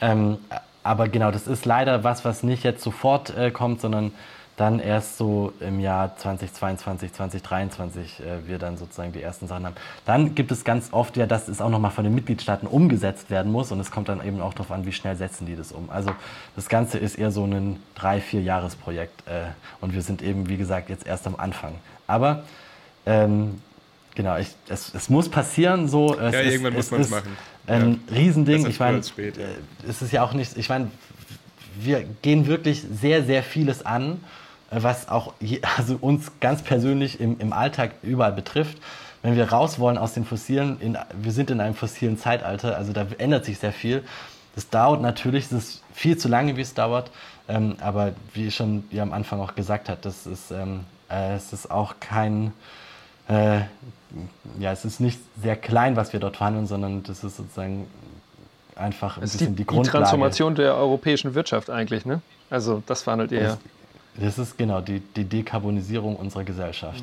Ähm, aber genau, das ist leider was, was nicht jetzt sofort äh, kommt, sondern dann erst so im Jahr 2022, 2023 äh, wir dann sozusagen die ersten Sachen haben. Dann gibt es ganz oft ja, dass es auch nochmal von den Mitgliedstaaten umgesetzt werden muss und es kommt dann eben auch darauf an, wie schnell setzen die das um. Also das Ganze ist eher so ein drei, vier Jahresprojekt äh, und wir sind eben, wie gesagt, jetzt erst am Anfang. Aber ähm, genau, ich, es, es, muss passieren so. ja, ist, irgendwann muss man es machen ein ja. Riesending. Ich meine, äh, es ist ja auch nicht, ich meine, wir gehen wirklich sehr, sehr vieles an, was auch je, also uns ganz persönlich im, im Alltag überall betrifft. Wenn wir raus wollen aus den fossilen, in, wir sind in einem fossilen Zeitalter, also da ändert sich sehr viel. Das dauert natürlich, es ist viel zu lange, wie es dauert, ähm, aber wie schon wie am Anfang auch gesagt hat, das ist, ähm, äh, es ist auch kein, äh, ja, es ist nicht sehr klein, was wir dort verhandeln, sondern das ist sozusagen einfach ein es bisschen die, die Grundlage. Die Transformation der europäischen Wirtschaft eigentlich, ne? Also das verhandelt ihr ja. Das ist genau die, die Dekarbonisierung unserer Gesellschaft.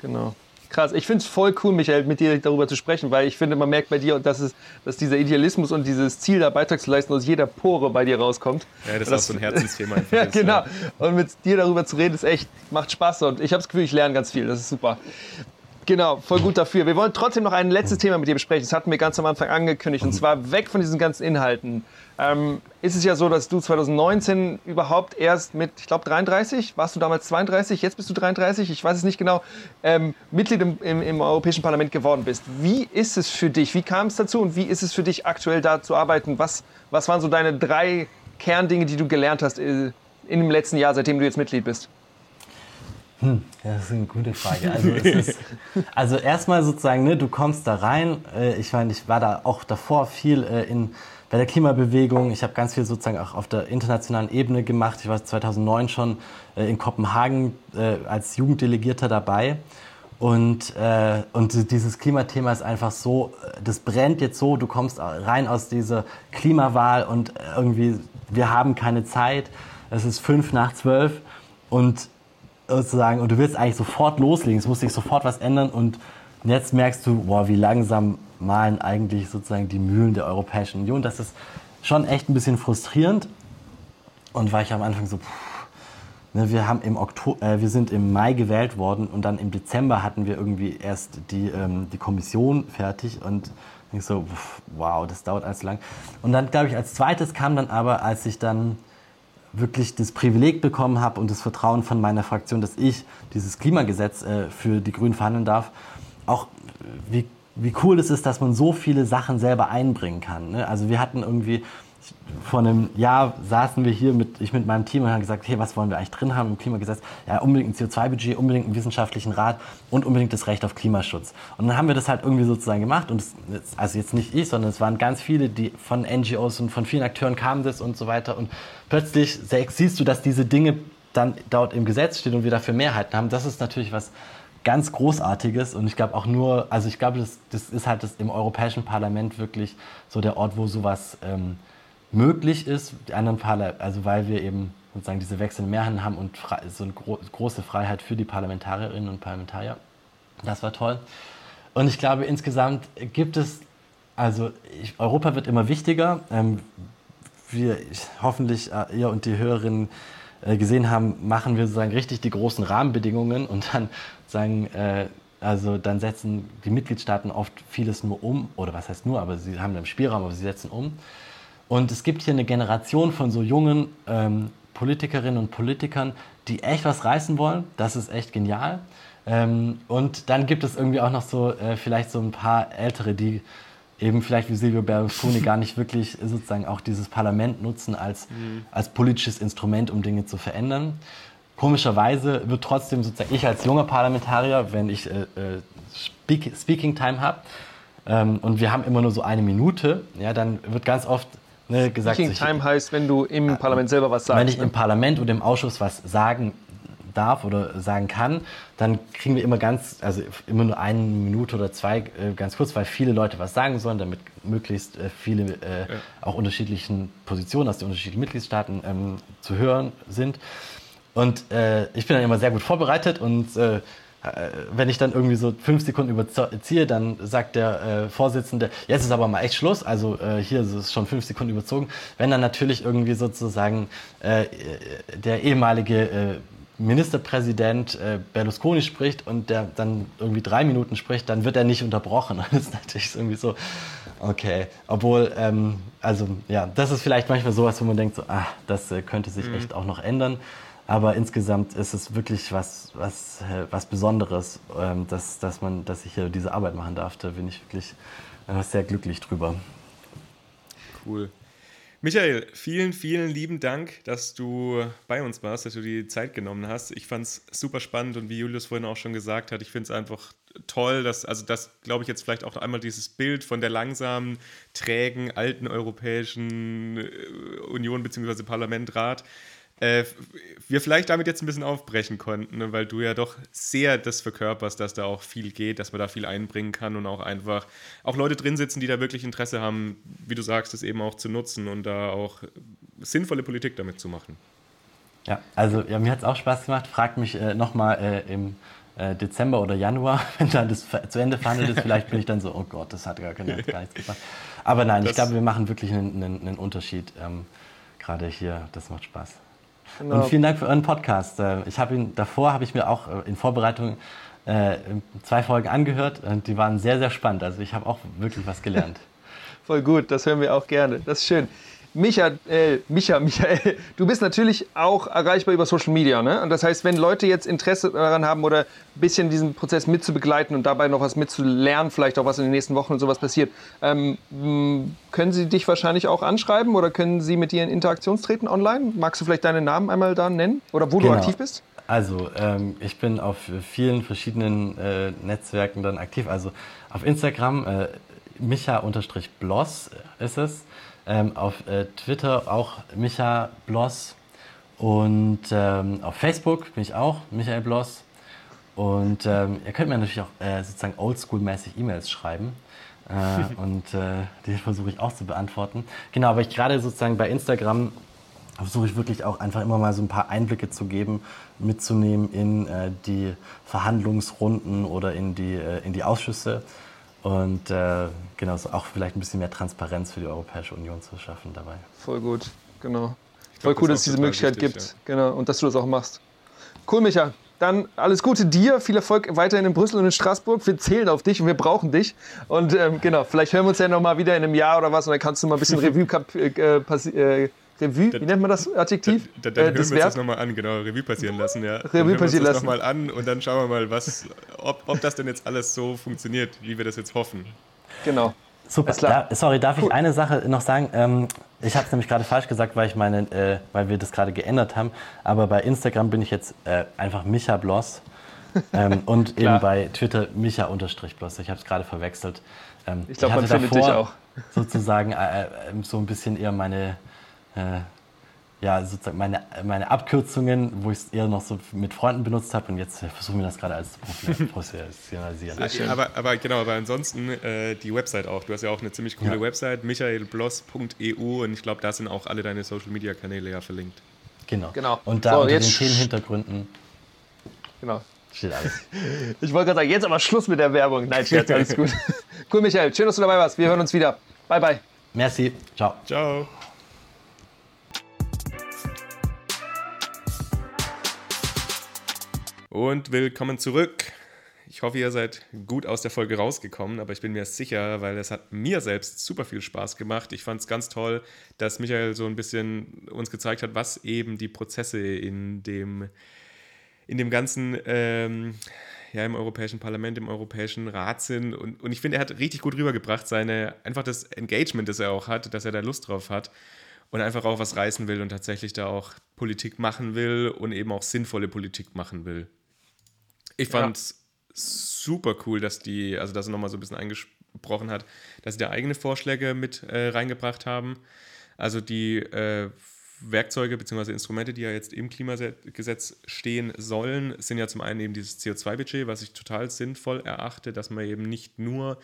Genau krass. Ich finde es voll cool, Michael, mit dir darüber zu sprechen, weil ich finde, man merkt bei dir, dass, es, dass dieser Idealismus und dieses Ziel, da Beitrag zu leisten, aus jeder Pore bei dir rauskommt. Ja, das, das ist auch so ein Herzensthema. ja, genau. Und mit dir darüber zu reden, ist echt, macht Spaß und ich habe das Gefühl, ich lerne ganz viel. Das ist super. Genau, voll gut dafür. Wir wollen trotzdem noch ein letztes Thema mit dir besprechen. Das hatten wir ganz am Anfang angekündigt. Und zwar weg von diesen ganzen Inhalten. Ähm, ist es ja so, dass du 2019 überhaupt erst mit, ich glaube 33, warst du damals 32, jetzt bist du 33, ich weiß es nicht genau, ähm, Mitglied im, im, im, Europäischen Parlament geworden bist. Wie ist es für dich? Wie kam es dazu und wie ist es für dich aktuell da zu arbeiten? Was, was waren so deine drei Kerndinge, die du gelernt hast äh, in dem letzten Jahr, seitdem du jetzt Mitglied bist? Hm, das ist eine gute Frage. Also, ist, also erstmal sozusagen, ne, du kommst da rein. Äh, ich meine, ich war da auch davor viel äh, in bei der Klimabewegung. Ich habe ganz viel sozusagen auch auf der internationalen Ebene gemacht. Ich war 2009 schon äh, in Kopenhagen äh, als Jugenddelegierter dabei. Und, äh, und dieses Klimathema ist einfach so, das brennt jetzt so, du kommst rein aus dieser Klimawahl und irgendwie, wir haben keine Zeit. Es ist fünf nach zwölf und sozusagen, und du willst eigentlich sofort loslegen, es muss sich sofort was ändern und jetzt merkst du, boah, wie langsam malen eigentlich sozusagen die Mühlen der Europäischen Union. Das ist schon echt ein bisschen frustrierend. Und war ich am Anfang so, pff, ne, wir, haben im Oktober, äh, wir sind im Mai gewählt worden und dann im Dezember hatten wir irgendwie erst die, ähm, die Kommission fertig und ich so, pff, wow, das dauert alles lang. Und dann, glaube ich, als zweites kam dann aber, als ich dann wirklich das Privileg bekommen habe und das Vertrauen von meiner Fraktion, dass ich dieses Klimagesetz äh, für die Grünen verhandeln darf, auch wie wie cool es ist, dass man so viele Sachen selber einbringen kann. Ne? Also wir hatten irgendwie, vor einem Jahr saßen wir hier mit, ich mit meinem Team und haben gesagt, hey, was wollen wir eigentlich drin haben im Klimagesetz? Ja, unbedingt ein CO2-Budget, unbedingt einen wissenschaftlichen Rat und unbedingt das Recht auf Klimaschutz. Und dann haben wir das halt irgendwie sozusagen gemacht und es, also jetzt nicht ich, sondern es waren ganz viele, die von NGOs und von vielen Akteuren kamen das und so weiter und plötzlich siehst du, dass diese Dinge dann dort im Gesetz stehen und wir dafür Mehrheiten haben. Das ist natürlich was, ganz Großartiges und ich glaube auch nur, also ich glaube, das, das ist halt das im Europäischen Parlament wirklich so der Ort, wo sowas ähm, möglich ist. Die anderen Parla also weil wir eben sozusagen diese wechselnden Mehrheiten haben und so eine gro große Freiheit für die Parlamentarierinnen und Parlamentarier. Das war toll. Und ich glaube, insgesamt gibt es, also ich, Europa wird immer wichtiger. Ähm, wir hoffentlich äh, ihr und die Hörerinnen äh, gesehen haben, machen wir sozusagen richtig die großen Rahmenbedingungen und dann sagen, äh, also dann setzen die Mitgliedstaaten oft vieles nur um, oder was heißt nur, aber sie haben einen Spielraum, aber sie setzen um. Und es gibt hier eine Generation von so jungen ähm, Politikerinnen und Politikern, die echt was reißen wollen. Das ist echt genial. Ähm, und dann gibt es irgendwie auch noch so äh, vielleicht so ein paar Ältere, die eben vielleicht wie Silvio Berlusconi gar nicht wirklich sozusagen auch dieses Parlament nutzen als, mhm. als politisches Instrument, um Dinge zu verändern. Komischerweise wird trotzdem sozusagen ich als junger Parlamentarier, wenn ich äh, äh Speak, Speaking Time habe, ähm, und wir haben immer nur so eine Minute, ja, dann wird ganz oft ne, gesagt. Speaking Time heißt, wenn du im äh, Parlament selber was sagst. Wenn ich ne? im Parlament oder im Ausschuss was sagen darf oder sagen kann, dann kriegen wir immer ganz, also immer nur eine Minute oder zwei, äh, ganz kurz, weil viele Leute was sagen sollen, damit möglichst äh, viele äh, ja. auch unterschiedlichen Positionen aus den unterschiedlichen Mitgliedstaaten ähm, zu hören sind. Und äh, ich bin dann immer sehr gut vorbereitet und äh, wenn ich dann irgendwie so fünf Sekunden überziehe, dann sagt der äh, Vorsitzende, jetzt ist aber mal echt Schluss, also äh, hier ist es schon fünf Sekunden überzogen. Wenn dann natürlich irgendwie sozusagen äh, der ehemalige äh, Ministerpräsident äh, Berlusconi spricht und der dann irgendwie drei Minuten spricht, dann wird er nicht unterbrochen. Das ist natürlich irgendwie so, okay. Obwohl, ähm, also ja, das ist vielleicht manchmal sowas, wo man denkt, so, ah, das äh, könnte sich mhm. echt auch noch ändern. Aber insgesamt ist es wirklich was, was, äh, was Besonderes, ähm, dass, dass, man, dass ich hier diese Arbeit machen darf. Da bin ich wirklich äh, sehr glücklich drüber. Cool. Michael, vielen, vielen lieben Dank, dass du bei uns warst, dass du die Zeit genommen hast. Ich fand es super spannend und wie Julius vorhin auch schon gesagt hat, ich finde es einfach toll, dass, also das glaube ich jetzt vielleicht auch einmal dieses Bild von der langsamen, trägen, alten Europäischen äh, Union bzw. Parlamentrat äh, wir vielleicht damit jetzt ein bisschen aufbrechen konnten, ne? weil du ja doch sehr das verkörperst, dass da auch viel geht, dass man da viel einbringen kann und auch einfach auch Leute drin sitzen, die da wirklich Interesse haben, wie du sagst, das eben auch zu nutzen und da auch sinnvolle Politik damit zu machen. Ja, also ja, mir hat es auch Spaß gemacht. Fragt mich äh, nochmal äh, im äh, Dezember oder Januar, wenn dann das zu Ende verhandelt ist, vielleicht bin ich dann so, oh Gott, das hat gar, keine, gar nichts gebracht. Aber nein, das ich glaube, wir machen wirklich einen, einen, einen Unterschied. Ähm, Gerade hier, das macht Spaß. Genau. Und vielen Dank für euren Podcast. Äh, ich habe ihn davor habe ich mir auch äh, in Vorbereitung äh, zwei Folgen angehört und die waren sehr sehr spannend. Also ich habe auch wirklich was gelernt. Voll gut, das hören wir auch gerne. Das ist schön. Micha, äh, Micha, Michael, du bist natürlich auch erreichbar über Social Media. Ne? Und das heißt, wenn Leute jetzt Interesse daran haben oder ein bisschen diesen Prozess mitzubegleiten und dabei noch was mitzulernen, vielleicht auch was in den nächsten Wochen und sowas passiert, ähm, können sie dich wahrscheinlich auch anschreiben oder können sie mit dir in Interaktion treten online? Magst du vielleicht deinen Namen einmal da nennen oder wo genau. du aktiv bist? Also, ähm, ich bin auf vielen verschiedenen äh, Netzwerken dann aktiv. Also auf Instagram, äh, micha-bloss ist es. Ähm, auf äh, Twitter auch Micha Bloss. Und ähm, auf Facebook bin ich auch Michael Bloss. Und ähm, ihr könnt mir natürlich auch äh, sozusagen oldschool-mäßig E-Mails schreiben. Äh, und äh, die versuche ich auch zu beantworten. Genau, aber ich gerade sozusagen bei Instagram versuche ich wirklich auch einfach immer mal so ein paar Einblicke zu geben, mitzunehmen in äh, die Verhandlungsrunden oder in die, äh, in die Ausschüsse und äh, genau, so auch vielleicht ein bisschen mehr Transparenz für die Europäische Union zu schaffen dabei. Voll gut, genau. Voll cool, dass es diese Möglichkeit wichtig, gibt. Ja. Genau, und dass du das auch machst. Cool, Micha. Dann alles Gute dir, viel Erfolg weiterhin in Brüssel und in Straßburg. Wir zählen auf dich und wir brauchen dich. Und ähm, genau, vielleicht hören wir uns ja nochmal wieder in einem Jahr oder was und dann kannst du mal ein bisschen Revue äh, äh, Revue, wie nennt man das Adjektiv? Dann, dann, dann äh, hören wir uns das nochmal an, genau, Revue passieren lassen, ja. Revue passieren lassen. nochmal an und dann schauen wir mal, was, ob, ob das denn jetzt alles so funktioniert, wie wir das jetzt hoffen. Genau. Super. Da, sorry, darf cool. ich eine Sache noch sagen? Ähm, ich habe es nämlich gerade falsch gesagt, weil ich meine, äh, weil wir das gerade geändert haben. Aber bei Instagram bin ich jetzt äh, einfach Micha Bloss ähm, und eben bei Twitter Micha-Bloss. Ich habe es gerade verwechselt. Ähm, ich glaube, man findet dich auch. Sozusagen äh, äh, so ein bisschen eher meine äh, ja, sozusagen meine, meine Abkürzungen, wo ich es eher noch so mit Freunden benutzt habe und jetzt versuchen wir das gerade als zu professionalisieren. aber, aber genau, aber ansonsten äh, die Website auch. Du hast ja auch eine ziemlich coole ja. Website, michaelbloss.eu und ich glaube, da sind auch alle deine Social Media Kanäle ja verlinkt. Genau. genau. Und da so, unter den Themenhintergründen genau. steht alles. Ich wollte gerade sagen, jetzt aber Schluss mit der Werbung. Nein, Scherz, alles gut. cool, Michael. Schön, dass du dabei warst. Wir hören uns wieder. Bye, bye. Merci. Ciao. Ciao. Und willkommen zurück. Ich hoffe, ihr seid gut aus der Folge rausgekommen, aber ich bin mir sicher, weil es hat mir selbst super viel Spaß gemacht. Ich fand es ganz toll, dass Michael so ein bisschen uns gezeigt hat, was eben die Prozesse in dem, in dem ganzen, ähm, ja, im Europäischen Parlament, im Europäischen Rat sind. Und, und ich finde, er hat richtig gut rübergebracht, seine, einfach das Engagement, das er auch hat, dass er da Lust drauf hat und einfach auch was reißen will und tatsächlich da auch Politik machen will und eben auch sinnvolle Politik machen will. Ich fand es ja. super cool, dass die, also dass er nochmal so ein bisschen eingesprochen hat, dass sie da eigene Vorschläge mit äh, reingebracht haben. Also die äh, Werkzeuge bzw. Instrumente, die ja jetzt im Klimagesetz stehen sollen, sind ja zum einen eben dieses CO2-Budget, was ich total sinnvoll erachte, dass man eben nicht nur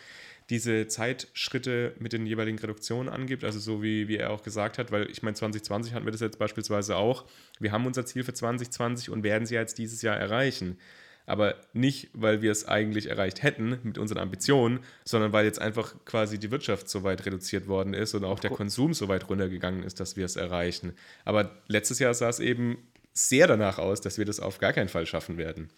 diese Zeitschritte mit den jeweiligen Reduktionen angibt, also so wie, wie er auch gesagt hat, weil ich meine, 2020 hatten wir das jetzt beispielsweise auch. Wir haben unser Ziel für 2020 und werden sie jetzt dieses Jahr erreichen aber nicht, weil wir es eigentlich erreicht hätten mit unseren Ambitionen, sondern weil jetzt einfach quasi die Wirtschaft so weit reduziert worden ist und auch der Konsum so weit runtergegangen ist, dass wir es erreichen. Aber letztes Jahr sah es eben sehr danach aus, dass wir das auf gar keinen Fall schaffen werden.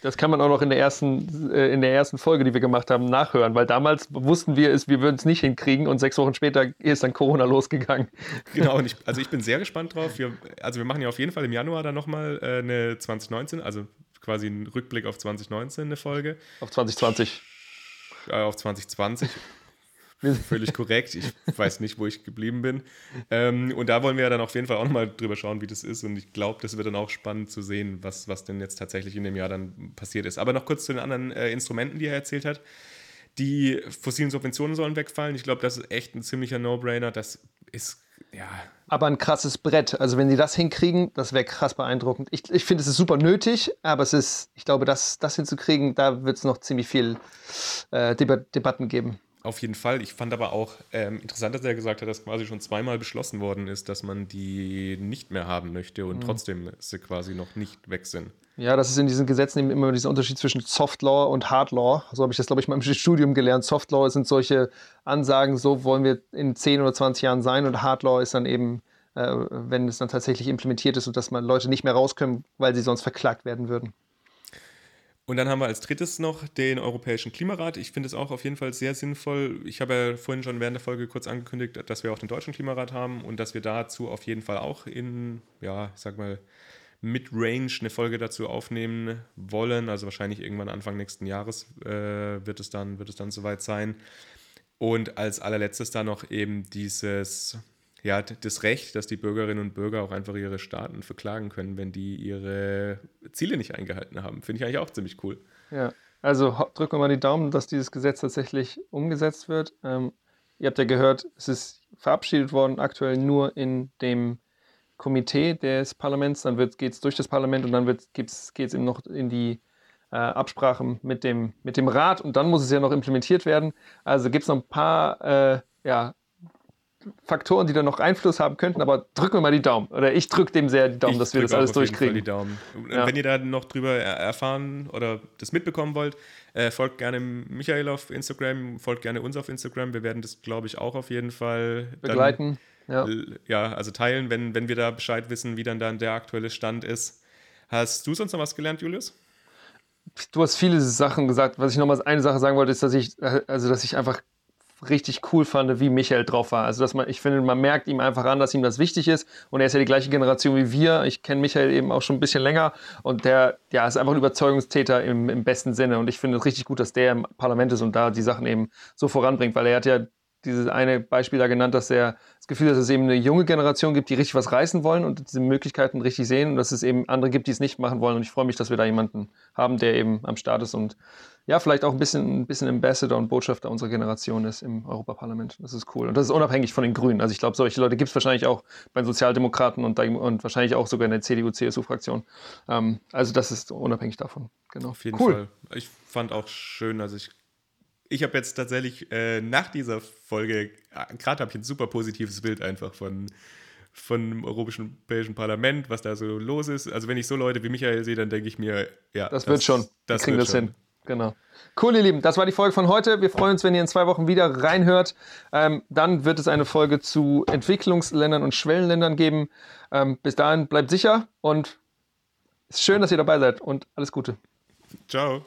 Das kann man auch noch in der ersten, äh, in der ersten Folge, die wir gemacht haben, nachhören, weil damals wussten wir es, wir würden es nicht hinkriegen und sechs Wochen später ist dann Corona losgegangen. Genau, und ich, also ich bin sehr gespannt drauf. Wir, also wir machen ja auf jeden Fall im Januar dann nochmal äh, eine 2019, also quasi ein Rückblick auf 2019 eine Folge. Auf 2020. Äh, auf 2020. Völlig korrekt. Ich weiß nicht, wo ich geblieben bin. Ähm, und da wollen wir ja dann auf jeden Fall auch nochmal drüber schauen, wie das ist. Und ich glaube, das wird dann auch spannend zu sehen, was, was denn jetzt tatsächlich in dem Jahr dann passiert ist. Aber noch kurz zu den anderen äh, Instrumenten, die er erzählt hat. Die fossilen Subventionen sollen wegfallen. Ich glaube, das ist echt ein ziemlicher No-Brainer. Das ist, ja, aber ein krasses Brett. Also wenn sie das hinkriegen, das wäre krass beeindruckend. Ich, ich finde, es ist super nötig, aber es ist, ich glaube, das, das hinzukriegen, da wird es noch ziemlich viel äh, Debat Debatten geben. Auf jeden Fall. Ich fand aber auch ähm, interessant, dass er gesagt hat, dass quasi schon zweimal beschlossen worden ist, dass man die nicht mehr haben möchte und mhm. trotzdem sie quasi noch nicht weg sind. Ja, das ist in diesen Gesetzen eben immer dieser Unterschied zwischen Soft Law und Hard Law. So habe ich das, glaube ich, mal im Studium gelernt. Soft Law sind solche Ansagen, so wollen wir in 10 oder 20 Jahren sein und Hard Law ist dann eben, äh, wenn es dann tatsächlich implementiert ist und dass man Leute nicht mehr rauskommen, weil sie sonst verklagt werden würden. Und dann haben wir als drittes noch den Europäischen Klimarat. Ich finde es auch auf jeden Fall sehr sinnvoll. Ich habe ja vorhin schon während der Folge kurz angekündigt, dass wir auch den Deutschen Klimarat haben und dass wir dazu auf jeden Fall auch in, ja, ich sag mal, Mid-Range eine Folge dazu aufnehmen wollen. Also wahrscheinlich irgendwann Anfang nächsten Jahres äh, wird, es dann, wird es dann soweit sein. Und als allerletztes dann noch eben dieses, ja, das Recht, dass die Bürgerinnen und Bürger auch einfach ihre Staaten verklagen können, wenn die ihre Ziele nicht eingehalten haben. Finde ich eigentlich auch ziemlich cool. Ja, also drücken wir mal die Daumen, dass dieses Gesetz tatsächlich umgesetzt wird. Ähm, ihr habt ja gehört, es ist verabschiedet worden, aktuell nur in dem Komitee des Parlaments, dann geht es durch das Parlament und dann geht es eben noch in die äh, Absprache mit dem, mit dem Rat und dann muss es ja noch implementiert werden. Also gibt es noch ein paar äh, ja, Faktoren, die da noch Einfluss haben könnten, aber drücken wir mal die Daumen. Oder ich drücke dem sehr die Daumen, ich dass wir das alles durchkriegen. die Daumen. Ja. Wenn ihr da noch drüber erfahren oder das mitbekommen wollt, äh, folgt gerne Michael auf Instagram, folgt gerne uns auf Instagram. Wir werden das, glaube ich, auch auf jeden Fall begleiten. Dann ja. ja, also teilen, wenn, wenn wir da Bescheid wissen, wie dann, dann der aktuelle Stand ist. Hast du sonst noch was gelernt, Julius? Du hast viele Sachen gesagt. Was ich nochmal eine Sache sagen wollte, ist, dass ich, also dass ich einfach richtig cool fand, wie Michael drauf war. Also dass man, ich finde, man merkt ihm einfach an, dass ihm das wichtig ist. Und er ist ja die gleiche Generation wie wir. Ich kenne Michael eben auch schon ein bisschen länger und der, ja, ist einfach ein Überzeugungstäter im, im besten Sinne. Und ich finde es richtig gut, dass der im Parlament ist und da die Sachen eben so voranbringt, weil er hat ja dieses eine Beispiel da genannt, dass er das Gefühl, dass es eben eine junge Generation gibt, die richtig was reißen wollen und diese Möglichkeiten richtig sehen und dass es eben andere gibt, die es nicht machen wollen. Und ich freue mich, dass wir da jemanden haben, der eben am Start ist und ja, vielleicht auch ein bisschen, ein bisschen Ambassador und Botschafter unserer Generation ist im Europaparlament. Das ist cool. Und das ist unabhängig von den Grünen. Also ich glaube, solche Leute gibt es wahrscheinlich auch bei den Sozialdemokraten und, und wahrscheinlich auch sogar in der CDU-CSU-Fraktion. Ähm, also das ist unabhängig davon. Genau. Auf jeden cool. Fall. Ich fand auch schön, also ich ich habe jetzt tatsächlich äh, nach dieser Folge, äh, gerade habe ich ein super positives Bild einfach von, von dem Europäischen Parlament, was da so los ist. Also wenn ich so Leute wie Michael sehe, dann denke ich mir, ja. Das, das wird schon. Das Wir kriegen das schon. hin. Genau. Cool, ihr Lieben. Das war die Folge von heute. Wir freuen uns, wenn ihr in zwei Wochen wieder reinhört. Ähm, dann wird es eine Folge zu Entwicklungsländern und Schwellenländern geben. Ähm, bis dahin bleibt sicher und Ist schön, dass ihr dabei seid und alles Gute. Ciao.